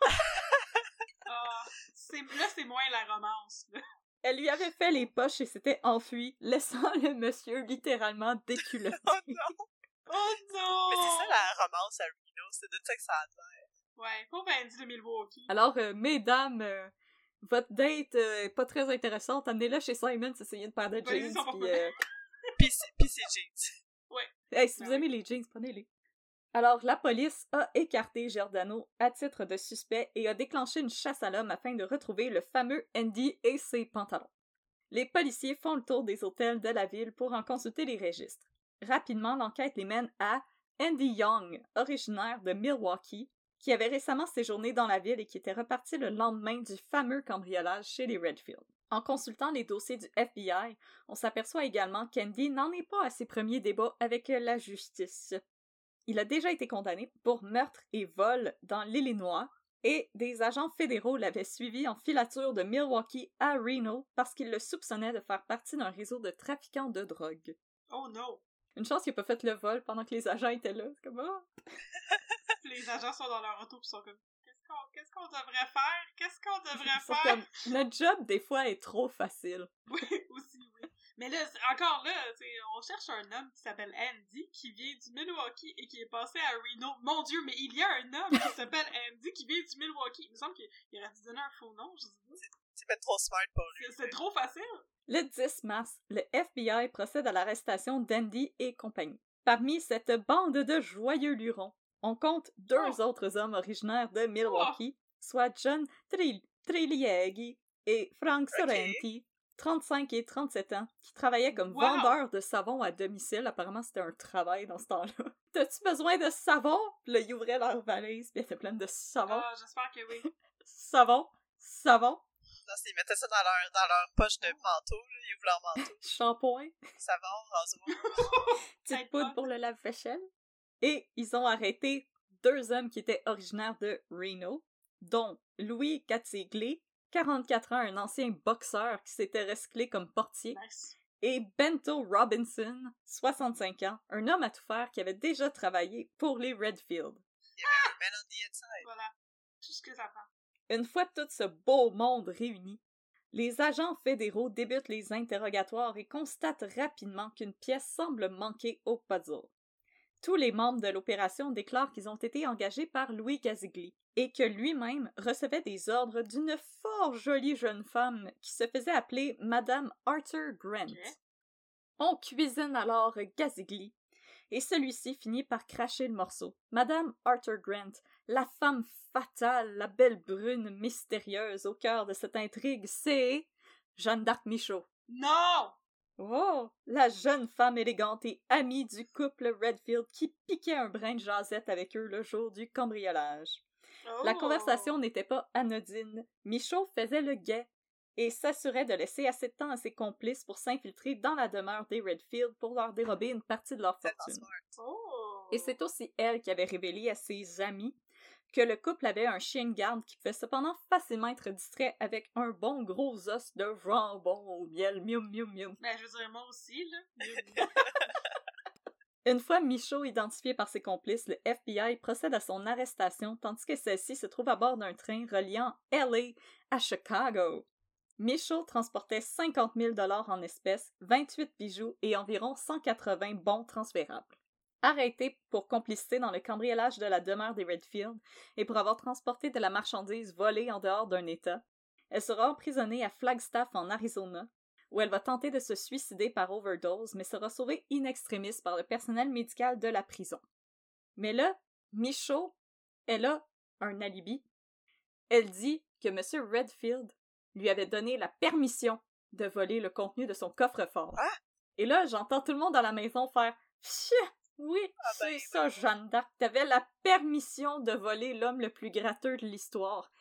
C'est, là, c'est moins la romance. Là. Elle lui avait fait les poches et s'était enfuie, laissant le monsieur littéralement déculotté. Oh non! Oh non! Mais c'est ça la romance à Reno, c'est de ça que ça a l'air. Ouais, pauvre Andy de Milwaukee. Alors, euh, mesdames, euh, votre date euh, est pas très intéressante, amenez-la chez Simon, s'essayer de paire de Ouais, jeans, puis... euh, Pis c'est jeans. Hey, si Ben vous aimez les jeans, prenez-les. Alors, la police a écarté Giordano à titre de suspect et a déclenché une chasse à l'homme afin de retrouver le fameux Andy et ses pantalons. Les policiers font le tour des hôtels de la ville pour en consulter les registres. Rapidement, l'enquête les mène à Andy Young, originaire de Milwaukee, qui avait récemment séjourné dans la ville et qui était reparti le lendemain du fameux cambriolage chez les Redfield. En consultant les dossiers du FBI, on s'aperçoit également qu'Andy n'en est pas à ses premiers débats avec la justice. Il a déjà été condamné pour meurtre et vol dans l'Illinois, et des agents fédéraux l'avaient suivi en filature de Milwaukee à Reno parce qu'ils le soupçonnaient de faire partie d'un réseau de trafiquants de drogue. Oh no! Une chance qu'il n'a pas fait le vol pendant que les agents étaient là. C'est comme, ah! Les agents sont dans leur auto pis sont comme Qu'est-ce qu'on qu'est-ce qu'on devrait faire? Qu'est-ce qu'on devrait faire? comme, notre job, des fois, est trop facile. Oui, aussi, oui. Mais là, encore là, on cherche un homme qui s'appelle Andy, qui vient du Milwaukee et qui est passé à Reno. Mon Dieu, mais il y a un homme qui s'appelle Andy qui vient du Milwaukee. Il me semble qu'il aurait dû donner un faux nom, je sais pas. C'est pas trop smart pour lui. C'est- trop facile. Le 10 mars, le FBI procède à l'arrestation d'Andy et compagnie. Parmi cette bande de joyeux lurons, on compte deux autres hommes originaires de Milwaukee, soit John Tri- Trilieghi et Frank Sorrenti, 35 et 37 ans, qui travaillaient comme Wow! vendeurs de savon à domicile. Apparemment, c'était un travail dans ce temps-là. T'as-tu besoin de savon? Puis là, ils ouvraient leur valise, puis elle était pleine de savon. Ah, j'espère que oui. Savon, savon, Non, ils mettaient ça dans leur, dans leur poche de manteau, là. Ils ouvrent leur manteau. shampoing. Savon, rasoir. petite poudre pour le lave-vaisselle. Et ils ont arrêté deux hommes qui étaient originaires de Reno, dont Louis Catsigli, 44 ans, un ancien boxeur qui s'était recyclé comme portier, Nice. et Bento Robinson, 65 ans, un homme à tout faire qui avait déjà travaillé pour les Redfield. Man on the inside. Voilà. Tout ce que ça prend. Une fois tout ce beau monde réuni, les agents fédéraux débutent les interrogatoires et constatent rapidement qu'une pièce semble manquer au puzzle. Tous les membres de l'opération déclarent qu'ils ont été engagés par Louis Gazigli et que lui-même recevait des ordres d'une fort jolie jeune femme qui se faisait appeler Madame Arthur Grant. On cuisine alors Gazigli et celui-ci finit par cracher le morceau. Madame Arthur Grant, la femme fatale, la belle brune mystérieuse au cœur de cette intrigue, c'est Jeanne d'Arc Michaud. Non! Oh, la jeune femme élégante et amie du couple Redfield qui piquait un brin de jasette avec eux le jour du cambriolage. La Oh! conversation n'était pas anodine. Michaud faisait le guet et s'assurait de laisser assez de temps à ses complices pour s'infiltrer dans la demeure des Redfield pour leur dérober une partie de leur fortune. Oh! Et c'est aussi elle qui avait révélé à ses amis que le couple avait un chien de garde qui pouvait cependant facilement être distrait avec un bon gros os de jambon au miel, mium mium mium. Ben, je veux dire, moi aussi, là. Une fois Michaud identifié par ses complices, le FBI procède à son arrestation tandis que celle-ci se trouve à bord d'un train reliant LA à Chicago. Michaud transportait 50 000 en espèces, 28 bijoux et environ 180 bons transférables. Arrêtée pour complicité dans le cambriolage de la demeure des Redfield et pour avoir transporté de la marchandise volée en dehors d'un État, elle sera emprisonnée à Flagstaff en Arizona, où elle va tenter de se suicider par overdose, mais sera sauvée in extremis par le personnel médical de la prison. Mais là, Michaud, elle a un alibi. Elle dit que M. Redfield lui avait donné la permission de voler le contenu de son coffre-fort. Ah! Et là, j'entends tout le monde dans la maison faire oui, Ah ben, c'est ça, Jeanne d'Arc. T'avais la permission de voler l'homme le plus gratteux de l'histoire.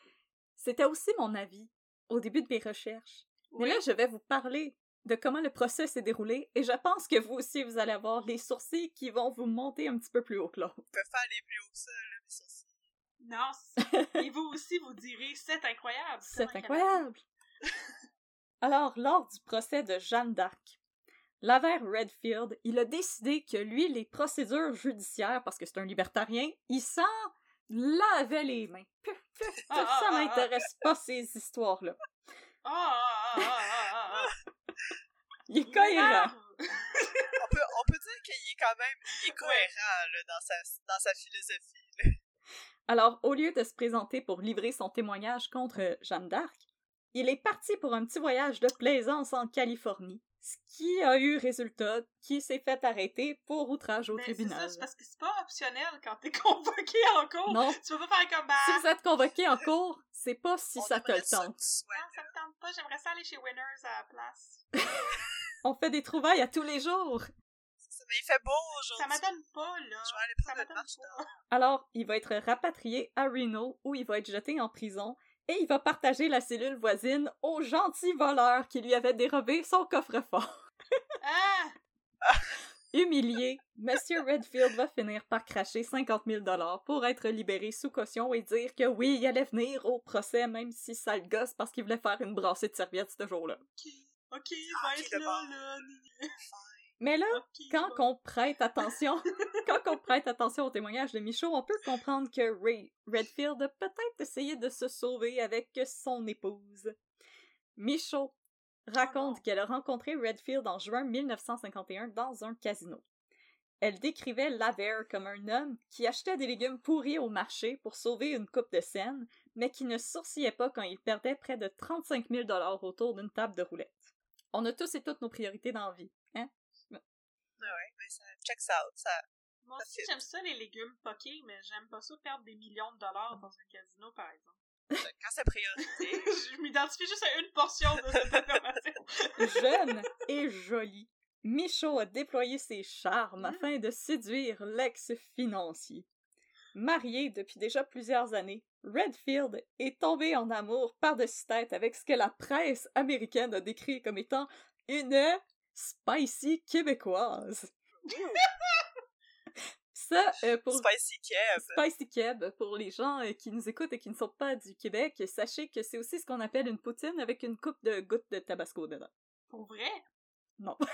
C'était aussi mon avis au début de mes recherches. Mais Oui. là, je vais vous parler de comment le procès s'est déroulé et je pense que vous aussi, vous allez avoir les sourcils qui vont vous monter un petit peu plus haut que l'autre. On peut faire les plus hauts que ça, là, sourcils. Non, et vous aussi, vous direz, c'est incroyable. C'est incroyable! Alors, lors du procès de Jeanne d'Arc, l'avère Redfield, il a décidé que lui, les procédures judiciaires, parce que c'est un libertarien, il s'en lavait les mains. Puf, puf, puf, ah, ça ah, ah. m'intéresse pas ces histoires-là. Ah, ah, ah, ah. Il est cohérent. On peut, on peut dire qu'il est quand même il est cohérent là, dans, sa, dans sa philosophie. là. Alors, au lieu de se présenter pour livrer son témoignage contre Jeanne d'Arc, il est parti pour un petit voyage de plaisance en Californie, ce qui a eu résultat qu'il s'est fait arrêter pour outrage au Mais ça, tribunal. c'est parce que c'est pas optionnel quand t'es convoqué en cours. Non, Tu peux pas faire comme bah. si vous êtes convoqué en cours, c'est pas si On ça te ça tente. sois Non, ça me tente pas, j'aimerais ça aller chez Winners à la place. On fait des trouvailles à tous les jours. Ça, mais il fait beau Ça aujourd'hui. m'adonne pas, là. Je vais aller Ça prendre marche pas. Alors, il va être rapatrié à Reno, où il va être jeté en prison, et il va partager la cellule voisine au gentil voleur qui lui avait dérobé son coffre-fort. Ah! Humilié, Monsieur Redfield va finir par cracher 50 000 pour être libéré sous caution et dire que oui, il allait venir au procès, même si ça le gosse parce qu'il voulait faire une brassée de serviettes ce jour-là. Ok, ok, il Ah, va ok, être là, d'abord. là. Mais là, quand bon. on prête attention, quand on prête attention au témoignage de Michaud, on peut comprendre que Ray Redfield a peut-être essayé de se sauver avec son épouse. Michaud raconte Oh. qu'elle a rencontré Redfield en juin 1951 dans un casino. Elle décrivait Laver comme un homme qui achetait des légumes pourris au marché pour sauver une coupe de scène, mais qui ne sourcillait pas quand il perdait près de 35 000 autour d'une table de roulette. On a tous et toutes nos priorités dans la vie, hein? Ouais, ouais, mais ça checks out. Ça... Moi aussi, j'aime ça, les légumes poqués, mais j'aime pas ça perdre des millions de dollars dans un casino, par exemple. Quand c'est priorité, je m'identifie juste à une portion de cette information. jeune et jolie. Michaud a déployé ses charmes afin de séduire l'ex-financier. Marié depuis déjà plusieurs années, Redfield est tombé en amour par-dessus tête avec ce que la presse américaine a décrit comme étant une spicy québécoise. Ça, euh, pour Spicy Keb. Spicy Keb, pour les gens euh, qui nous écoutent et qui ne sont pas du Québec, sachez que c'est aussi ce qu'on appelle une poutine avec une coupe de gouttes de tabasco dedans. Pour vrai? Non.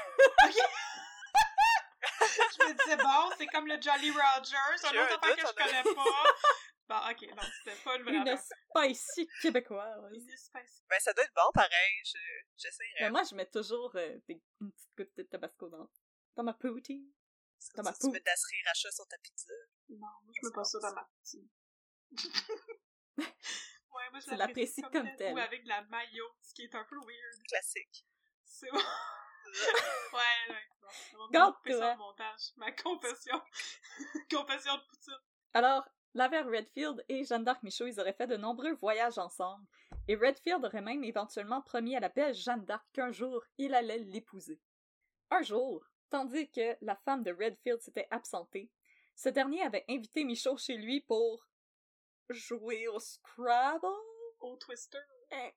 Je me disais, bon, c'est comme le Jolly Rogers, un autre affaire que je on a- connais pas. Bon, ok, non, c'était pas une vraie Une spicy québécoise. Une espèce. Ben, ça doit être bon pareil. Je... J'essayerais. Mais moi, je mets toujours euh, des- une petite goutte de tabasco dans, dans ma poutine. C'est dans comme ma si tu mets de la sriracha sur ta pizza. Non, moi, je mets pas ça dans ma poutine. ouais, moi, je Tu l'apprécies comme telle. telle. Ou avec de la mayo, ce qui est un peu weird. Classique. C'est bon. ouais, ouais. Bon, Garde-toi. montage. Ma confession. confession de poutine. Alors, Laverne Redfield et Jeanne d'Arc Michaud, ils auraient fait de nombreux voyages ensemble. Et Redfield aurait même éventuellement promis à la belle Jeanne d'Arc qu'un jour, il allait l'épouser. Un jour, tandis que la femme de Redfield s'était absentée, ce dernier avait invité Michaud chez lui pour jouer au Scrabble? Au Twister. Eh,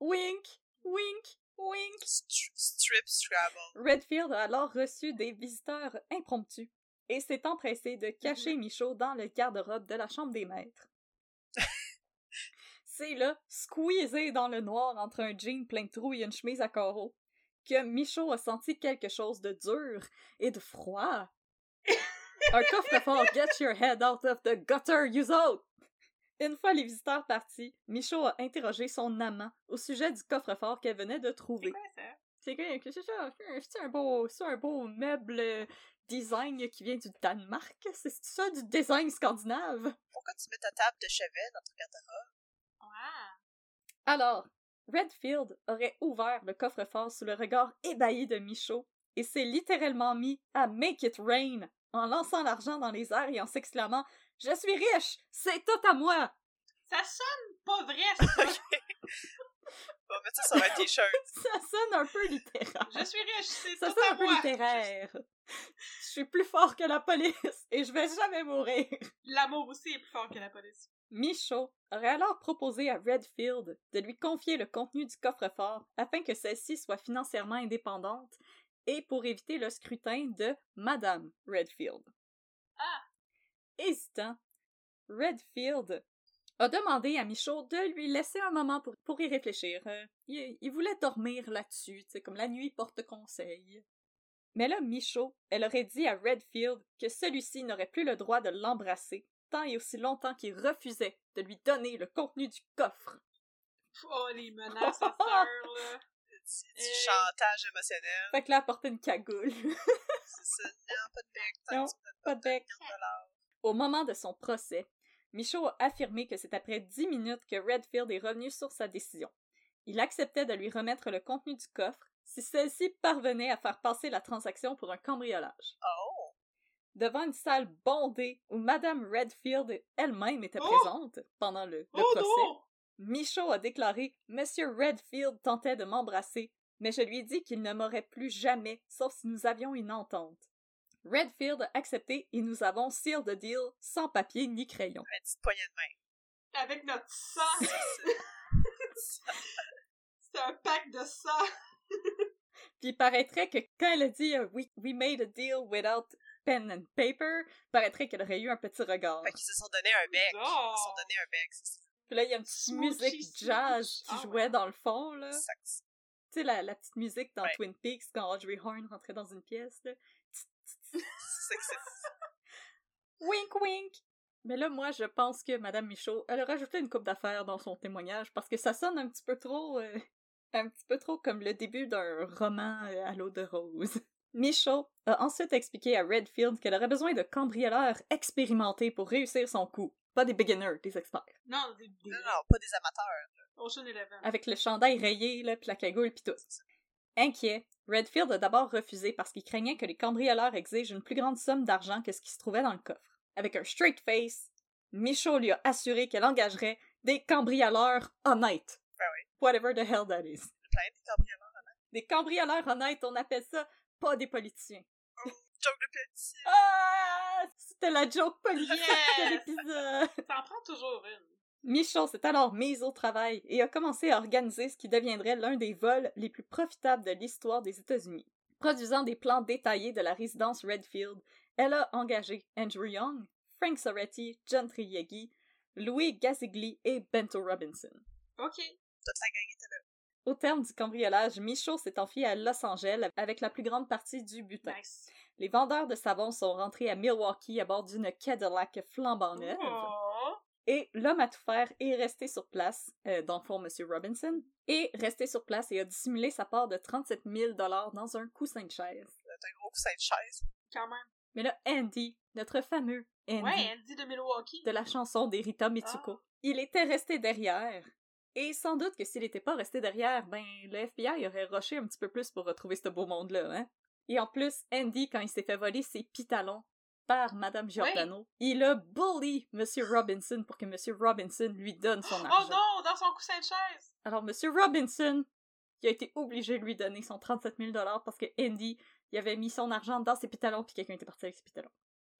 Wink, wink, wink. Stri- Strip Scrabble. Redfield a alors reçu des visiteurs impromptus et s'est empressé de cacher Michaud dans le garde-robe de la chambre des maîtres. C'est là, squeezé dans le noir entre un jean plein de trous et une chemise à carreaux, que Michaud a senti quelque chose de dur et de froid. un coffre-fort Get your head out of the gutter, you out! Une fois les visiteurs partis, Michaud a interrogé son amant au sujet du coffre-fort qu'elle venait de C'est trouver. quoi ça? C'est c'est ça, c'est un beau, c'est un beau meuble euh, design qui vient du Danemark? C'est ça du design scandinave? Pourquoi tu mets ta table de chevet dans ton garde-robe? Ouais. Alors, Redfield aurait ouvert le coffre-fort sous le regard ébahi de Michaud et s'est littéralement mis à make it rain en lançant l'argent dans les airs et en s'exclamant Je suis riche, c'est tout à moi. Ça sonne pas vrai, ça. On va mettre ça sur un t-shirt. Ça sonne un peu littéral. Je suis riche, c'est Ça tout sonne à un peu moi. littéraire. Je suis plus fort que la police et je vais jamais mourir. L'amour aussi est plus fort que la police. Michaud aurait alors proposé à Redfield de lui confier le contenu du coffre-fort afin que celle-ci soit financièrement indépendante et pour éviter le scrutin de Madame Redfield. Ah. Hésitant, Redfield a demandé à Michaud de lui laisser un moment pour, pour y réfléchir. Euh, il, il voulait dormir là-dessus, comme la nuit porte conseil. Mais là, Michaud, elle aurait dit à Redfield que celui-ci n'aurait plus le droit de l'embrasser tant et aussi longtemps qu'il refusait de lui donner le contenu du coffre. Oh, les menaces à là. C'est du Hey. chantage émotionnel. Fait que là, elle portait une cagoule. C'est ça. Non, pas de bec. Non, pas de bec. 40 dollars. Au moment de son procès, Michaud a affirmé que c'est après dix minutes que Redfield est revenu sur sa décision. il acceptait de lui remettre le contenu du coffre si celle-ci parvenait à faire passer la transaction pour un cambriolage. Oh! Devant une salle bondée où Madame Redfield elle-même était Oh! présente pendant le, le Oh procès, non! Michaud a déclaré Monsieur Redfield tentait de m'embrasser, mais je lui ai dit qu'il ne m'aurait plus jamais, sauf si nous avions une entente. Redfield a accepté et nous avons seal the deal sans papier ni crayon. Une petite poignée de main. Avec notre sang! C'est un pack de sang! Puis il paraîtrait que quand elle a dit euh, we, we made a deal without pen and paper, paraîtrait qu'elle aurait eu un petit regard. Fait qu'ils se sont donné un bec. Non. Ils se sont donné un bec, c'est ça. Puis là, il y a une petite musique jazz qui Ah, jouait ouais. dans le fond, là. Tu sais, la, la petite musique dans Ouais. Twin Peaks quand Audrey Horn rentrait dans une pièce, là. Wink wink! Mais là, moi, je pense que Madame Michaud, elle a rajouté une coupe d'affaires dans son témoignage parce que ça sonne un petit peu trop, euh, un petit peu trop comme le début d'un roman euh, à l'eau de rose. Michaud a ensuite expliqué à Redfield qu'elle aurait besoin de cambrioleurs expérimentés pour réussir son coup. Pas des beginners, des experts. Non, des, des Non, non, pas des amateurs. Ocean Eleven. Avec le chandail rayé, là, puis la cagoule, puis tout. Inquiet, Redfield a d'abord refusé parce qu'il craignait que les cambrioleurs exigent une plus grande somme d'argent que ce qui se trouvait dans le coffre. Avec un straight face, Michaud lui a assuré qu'elle engagerait des cambrioleurs honnêtes. Whatever the hell that is. Plein de cambrioleurs. Des cambrioleurs honnêtes, on appelle ça pas des politiciens. Joke de petit. Ah! C'était la joke politique de l'épisode! T'en prends toujours une. Michaud s'est alors mise au travail et a commencé à organiser ce qui deviendrait l'un des vols les plus profitables de l'histoire des États-Unis. Produisant des plans détaillés de la résidence Redfield, elle a engagé Andrew Young, Frank Soretti, John Triegi, Louis Gazigli et Bento Robinson. Ok. Toute la gang était là. Au terme du cambriolage, Michaud s'est enfui à Los Angeles avec la plus grande partie du butin. Nice. Les vendeurs de savon sont rentrés à Milwaukee à bord d'une Cadillac flambant neuve. Oh. Et l'homme à tout faire est resté sur place, euh, dans le fond, M. Robinson, est resté sur place et a dissimulé sa part de 37 000 dans un coussin de chaise. C'est un gros coussin de chaise. Quand même. Mais là, Andy, notre fameux Andy Ouais, Andy de Milwaukee. de la chanson d'Erita Mitsuko, il était resté derrière. Et sans doute que s'il n'était pas resté derrière, ben, le FBI aurait rushé un petit peu plus pour retrouver ce beau monde-là, hein. Et en plus, Andy, quand il s'est fait voler ses pitalons par Madame Giordano, il a bully Monsieur Robinson pour que Monsieur Robinson lui donne son Oh argent. non, dans son coussin de chaise. Alors, Monsieur Robinson, il a été obligé de lui donner son 37 000 parce que Andy, il avait mis son argent dans ses pitalons puis quelqu'un était parti avec ses pitalons.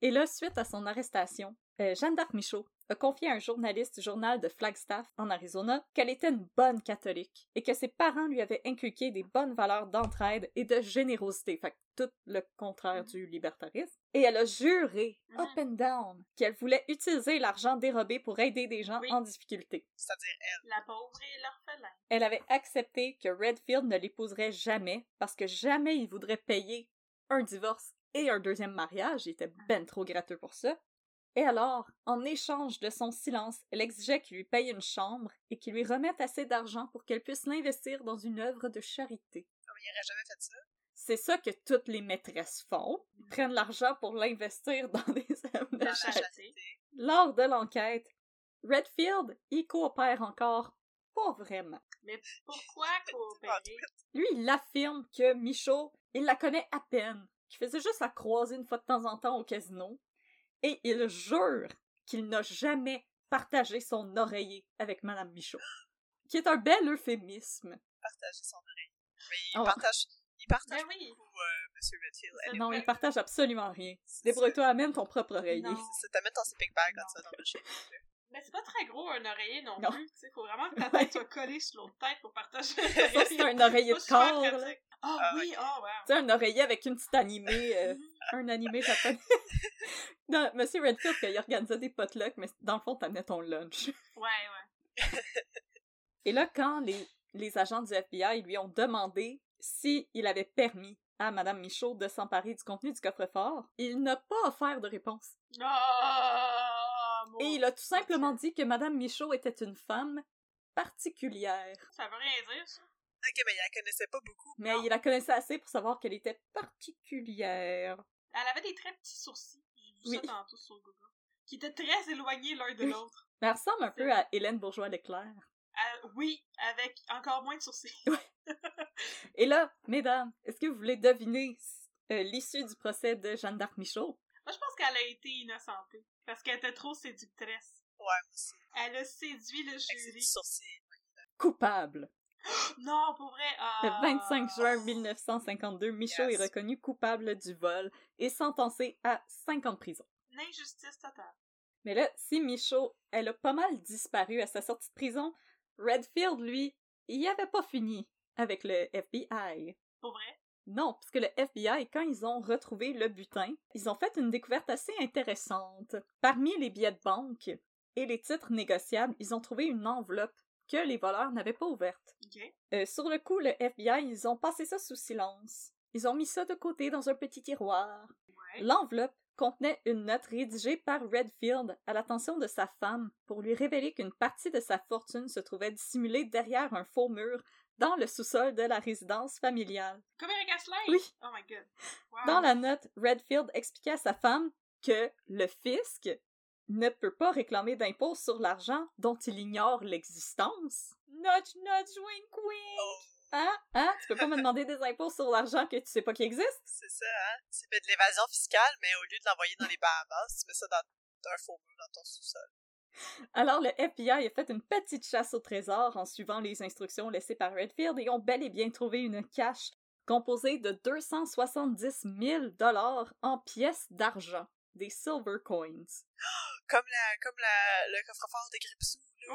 Et là, suite à son arrestation, euh, Jeanne d'Arc Michaud a confié à un journaliste du journal de Flagstaff, en Arizona, qu'elle était une bonne catholique et que ses parents lui avaient inculqué des bonnes valeurs d'entraide et de générosité, fait que tout le contraire du libertarisme. Et elle a juré, Mhm. up and down, qu'elle voulait utiliser l'argent dérobé pour aider des gens Oui. en difficulté. C'est-à-dire elle. La pauvre et l'orphelin. Elle avait accepté que Redfield ne l'épouserait jamais parce que jamais il voudrait payer un divorce et un deuxième mariage. Il était ben trop gratteux pour ça. Et alors, en échange de son silence, elle exigeait qu'il lui paye une chambre et qu'il lui remette assez d'argent pour qu'elle puisse l'investir dans une œuvre de charité. Mais il aurait jamais fait ça. C'est ça que toutes les maîtresses font. Ils prennent l'argent pour l'investir dans des œuvres de charité. Lors de l'enquête, Redfield y coopère encore pas vraiment. Mais pourquoi coopérer? Lui, il affirme que Michaud, il la connaît à peine, qu'il faisait juste la croiser une fois de temps en temps au casino, et il jure qu'il n'a jamais partagé son oreiller avec Madame Michaud. Qui est un bel euphémisme. Partager son oreille. Mais il Oh. partage, il partage Ben oui. beaucoup, euh, Monsieur Redfield. Non, il partage absolument rien. Débrouille-toi, amène ton propre oreiller. C'est t'amènes ton sleeping bag quand Non. tu vas dans le chez Mais c'est pas très gros un oreiller non, Non. plus. Tu sais, faut vraiment que ta tête soit collée sur l'autre tête pour partager Ça, c'est un oreiller de corps. Ah Ah, oui, oh wow. Tu sais, un oreiller avec une petite animée, euh, un animé japonais. non, Monsieur Redfield, quand il organisait des potlucks, mais dans le fond, t'amenais ton lunch. Ouais, ouais. Et là, quand les, les agents du FBI lui ont demandé s'il avait permis à Madame Michaud de s'emparer du contenu du coffre-fort, il n'a pas offert de réponse. Ah, mon Et il a tout simplement dit que Madame Michaud était une femme particulière. Ça veut rien dire, ça. Ok, mais il la connaissait pas beaucoup. Mais Non. il la connaissait assez pour savoir qu'elle était particulière. Elle avait des très petits sourcils. J'ai vu Oui. ça tantôt sur Google. Qui étaient très éloignés l'un de l'autre. Mais elle ressemble un peu à Hélène Bourgeois-Leclerc. Elle oui, avec encore moins de sourcils. Et là, mesdames, est-ce que vous voulez deviner euh, l'issue du procès de Jeanne d'Arc Michaud? Moi, je pense qu'elle a été innocentée. Parce qu'elle était trop séductrice. Ouais, moi aussi. Elle a séduit le jury. Coupable. Non, pour vrai. ah. Le 25 juin 1952, Michaud Yes. est reconnu coupable du vol et sentencé à 5 ans de prison. Une injustice totale. Mais là, si Michaud, elle a pas mal disparu à sa sortie de prison, Redfield, lui, il avait pas fini avec le FBI. Pour vrai? Non, parce que le FBI, quand ils ont retrouvé le butin, ils ont fait une découverte assez intéressante. Parmi les billets de banque et les titres négociables, ils ont trouvé une enveloppe que les voleurs n'avaient pas ouverte. Euh, sur le coup, le FBI, ils ont passé ça sous silence. Ils ont mis ça de côté dans un petit tiroir. Ouais. L'enveloppe contenait une note rédigée par Redfield à l'attention de sa femme pour lui révéler qu'une partie de sa fortune se trouvait dissimulée derrière un faux mur dans le sous-sol de la résidence familiale. Comme Eric Asselin? Oui. Oh my god. Wow. Dans la note, Redfield expliquait à sa femme que le fisc ne peut pas réclamer d'impôts sur l'argent dont il ignore l'existence. Nudge, nudge, wink, wink. Hein? Hein? Tu peux pas me demander des impôts sur l'argent que tu sais pas qu'il existe? c'est ça, hein? Tu fais de l'évasion fiscale, mais au lieu de l'envoyer dans les Bahamas, tu mets ça dans un faux mur dans ton sous-sol. Alors le FBI a fait une petite chasse au trésor en suivant les instructions laissées par Redfield et ont bel et bien trouvé une cache composée de 270 000 dollars en pièces d'argent, des silver coins. Comme la, comme la, le coffre-fort de Gripsou, là.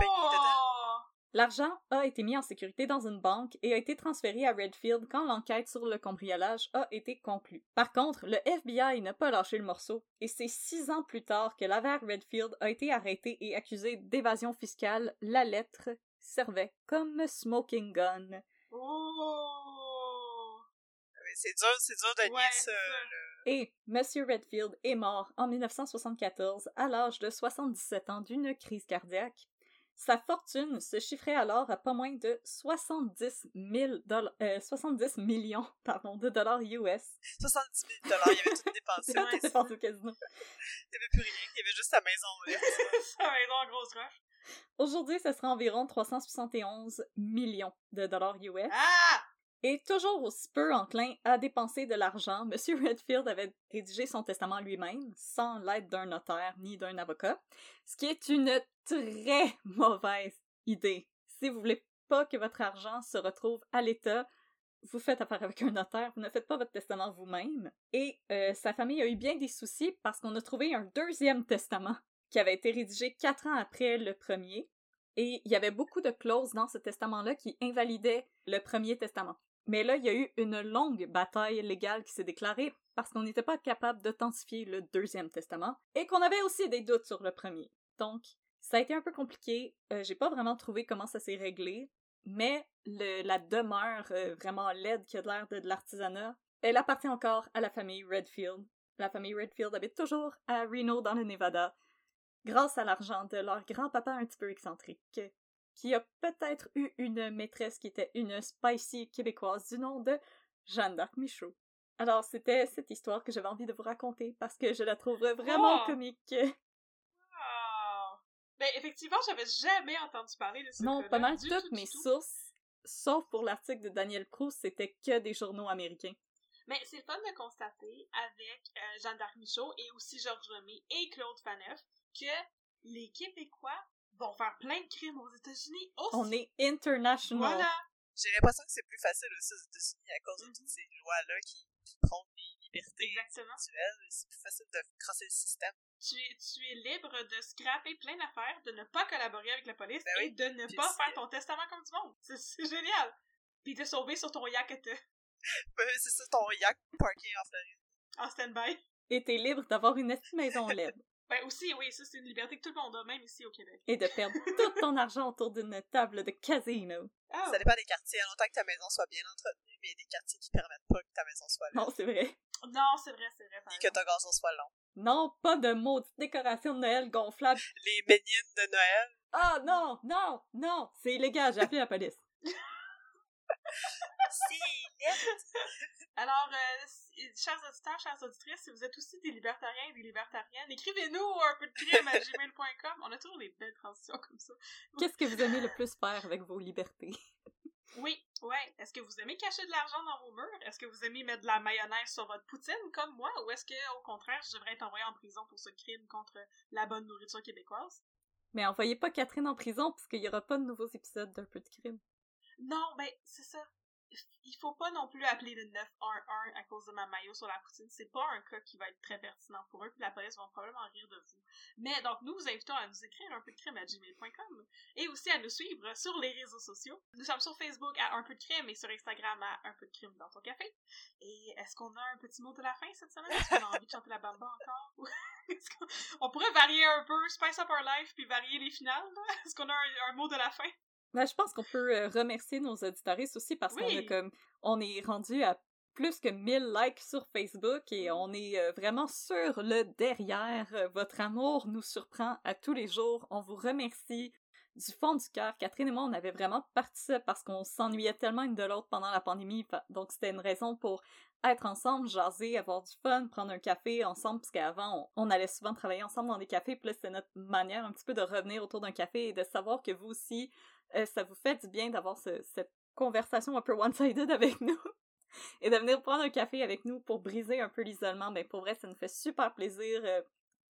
les dedans. L'argent a été mis en sécurité dans une banque et a été transféré à Redfield quand l'enquête sur le cambriolage a été conclue. Par contre, le FBI n'a pas lâché le morceau et c'est six ans plus tard que l'avare Redfield a été arrêté et accusé d'évasion fiscale. La lettre servait comme smoking gun. Oh! C'est dur, c'est dur de Ouais, nier c'est ça. ça. Et Monsieur Redfield est mort en 1974 à l'âge de 77 ans d'une crise cardiaque. Sa fortune se chiffrait alors à pas moins de 70 000 dollars, euh, 70 millions, pardon, de dollars US. 70 000 dollars, il avait tout dépensé. Ouais, tout c'est dépense au casino. Il avait plus rien, il avait juste sa maison. va être en grosse rush. Aujourd'hui, ce sera environ 371 millions de dollars US. Ah! Et toujours aussi peu enclin à dépenser de l'argent, Monsieur Redfield avait rédigé son testament lui-même, sans l'aide d'un notaire ni d'un avocat, ce qui est une très mauvaise idée. Si vous voulez pas que votre argent se retrouve à l'État, vous faites affaire avec un notaire, vous ne faites pas votre testament vous-même. Et euh, sa famille a eu bien des soucis parce qu'on a trouvé un deuxième testament qui avait été rédigé quatre ans après le premier. Et il y avait beaucoup de clauses dans ce testament-là qui invalidaient le premier testament. Mais là, il y a eu une longue bataille légale qui s'est déclarée parce qu'on n'était pas capable d'authentifier le deuxième testament et qu'on avait aussi des doutes sur le premier. Donc, ça a été un peu compliqué. Euh, J'ai pas vraiment trouvé comment ça s'est réglé, mais la demeure euh, vraiment laide qui a l'air de, de l'artisanat, elle appartient encore à la famille Redfield. La famille Redfield habite toujours à Reno dans le Nevada, grâce à l'argent de leur grand-papa un petit peu excentrique, qui a peut-être eu une maîtresse qui était une spicy québécoise du nom de Jeanne d'Arc Michaud. Alors, c'était cette histoire que j'avais envie de vous raconter parce que je la trouve vraiment Oh! comique. Oh! Ben, effectivement, j'avais jamais entendu parler de ce Non, pas mal du toutes tout, mes tout. sources, sauf pour l'article de Daniel Proust, c'était que des journaux américains. Mais c'est le fun de constater avec euh, Jeanne d'Arc Michaud et aussi Georges Lemay et Claude Faneuf que les Québécois vont faire plein de crimes aux États-Unis aussi. On est international. Voilà! J'ai l'impression que c'est plus facile aussi aux États-Unis à cause de Mhm. toutes ces lois-là qui, qui prônent les libertés Exactement. individuelles. C'est plus facile de crosser le système. Tu es, tu es libre de scraper plein d'affaires, de ne pas collaborer avec la police Ben oui. et de ne Puis pas faire ton testament comme du monde. C'est- C'est génial! Puis de sauver sur ton yacht Ouais, c'est ça, ton yacht parké en Floride. en stand-by. Et t'es libre d'avoir une petite maison laide Ben aussi, oui, ça c'est une liberté que tout le monde a, même ici au Québec. et de perdre tout ton argent autour d'une table de casino. Ah, Ça dépend des quartiers, longtemps que ta maison soit bien entretenue, mais il y a des quartiers qui permettent pas que ta maison soit là. Non, c'est vrai. non, c'est vrai, c'est vrai. Ni que ton gazon soit long. Non, pas de maudite décoration de Noël gonflable. Les bénines de Noël. Ah non, non, non, c'est illégal, j'ai appelé la police. Alors, euh, chers auditeurs, chères auditrices, si vous êtes aussi des libertariens et des libertariennes, écrivez-nous un peu de crime à gmail.com. On a toujours des belles transitions comme ça. Qu'est-ce que vous aimez le plus faire avec vos libertés? Oui, ouais. Est-ce que vous aimez cacher de l'argent dans vos murs? Est-ce que vous aimez mettre de la mayonnaise sur votre poutine comme moi? Ou est-ce que, au contraire, je devrais être envoyé en prison pour ce crime contre la bonne nourriture québécoise? Mais envoyez pas Catherine en prison parce qu'il y aura pas de nouveaux épisodes d'un peu de crime. Non, ben, c'est ça il faut pas non plus appeler le 911 à cause de ma maillot sur la poutine. C'est pas un cas qui va être très pertinent pour eux, puis la police va probablement rire de vous. Mais donc, nous vous invitons à nous écrire un peu de crème à gmail.com et aussi à nous suivre sur les réseaux sociaux. Nous sommes sur Facebook à un peu de crème et sur Instagram à un peu de crème dans ton café. Et est-ce qu'on a un petit mot de la fin cette semaine? Est-ce qu'on a envie de chanter la bamba encore? on pourrait varier un peu, spice up our life, puis varier les finales? Est-ce qu'on a un mot de la fin? Ben, je pense qu'on peut euh, remercier nos auditoristes aussi parce qu'on a comme on est rendu à plus que 1000 likes sur Facebook et on est euh, vraiment sur le derrière. Votre amour nous surprend à tous les jours. On vous remercie du fond du cœur. Catherine et moi, on avait vraiment parti ça parce qu'on s'ennuyait tellement une de l'autre pendant la pandémie. Donc, c'était une raison pour être ensemble, jaser, avoir du fun, prendre un café ensemble, parce qu'avant, on, allait souvent travailler ensemble dans des cafés. Puis là, c'était notre manière un petit peu de revenir autour d'un café et de savoir que vous aussi, euh, ça vous fait du bien d'avoir cette conversation un peu one-sided avec nous et de venir prendre un café avec nous pour briser un peu l'isolement. Ben pour vrai, ça nous fait super plaisir. Euh,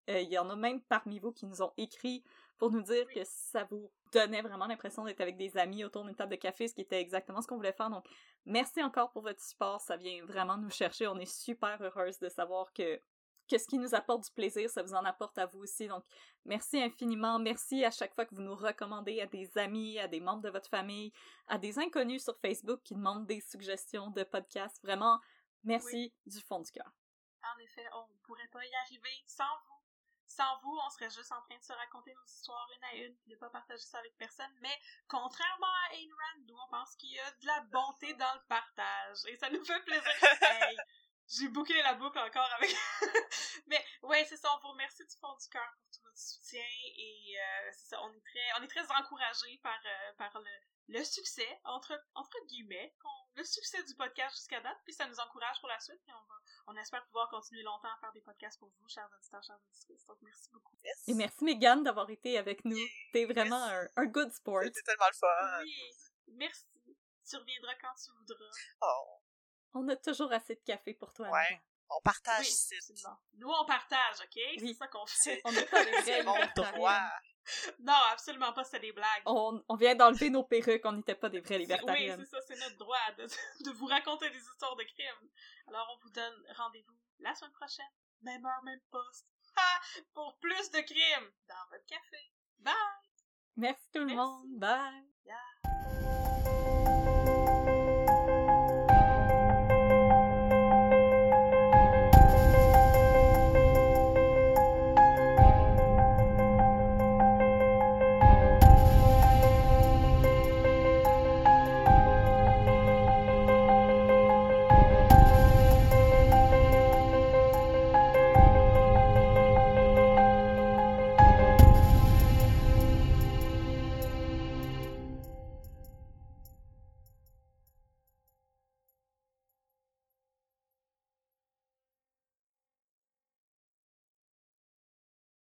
euh, il y en a même parmi vous qui nous ont écrit pour nous dire que ça vous donnait vraiment l'impression d'être avec des amis autour d'une table de café, ce qui était exactement ce qu'on voulait faire. Donc, merci encore pour votre support. Ça vient vraiment nous chercher. On est super heureuse de savoir que que ce qui nous apporte du plaisir, ça vous en apporte à vous aussi. Donc, merci infiniment. Merci à chaque fois que vous nous recommandez à des amis, à des membres de votre famille, à des inconnus sur Facebook qui demandent des suggestions de podcasts. Vraiment, merci du fond du cœur. En effet, on ne pourrait pas y arriver sans vous. Sans vous, on serait juste en train de se raconter nos histoires une à une et de pas partager ça avec personne. Mais contrairement à Ayn Rand, nous, on pense qu'il y a de la bonté dans le partage. Et ça nous fait plaisir. hey, j'ai bouclé la boucle encore avec. Mais ouais, c'est ça. On vous remercie du fond du cœur pour tout votre soutien et euh, c'est ça. On est très, on est très encouragés par euh, par le, le succès entre entre guillemets, le succès du podcast jusqu'à date. Puis ça nous encourage pour la suite. Et on va, on espère pouvoir continuer longtemps à faire des podcasts pour vous, chers auditeurs, chers auditrices. Donc merci beaucoup. Et merci Megan d'avoir été avec nous. T'es vraiment un, un, good sport. C'était tellement le fun. Oui, merci. Tu reviendras quand tu voudras. Oh. On a toujours assez de café pour toi. Ouais. On partage oui, Nous, on partage, OK? C'est ça qu'on fait. On n'est pas des vrais droit. Non, absolument pas, c'est des blagues. On, on vient d'enlever nos perruques, on n'était pas des vrais libertariens. Oui, c'est ça, c'est notre droit de, de, vous raconter des histoires de crimes. Alors, on vous donne rendez-vous la semaine prochaine, même heure, même poste, pour plus de crimes dans votre café. Bye! Merci tout le monde, bye!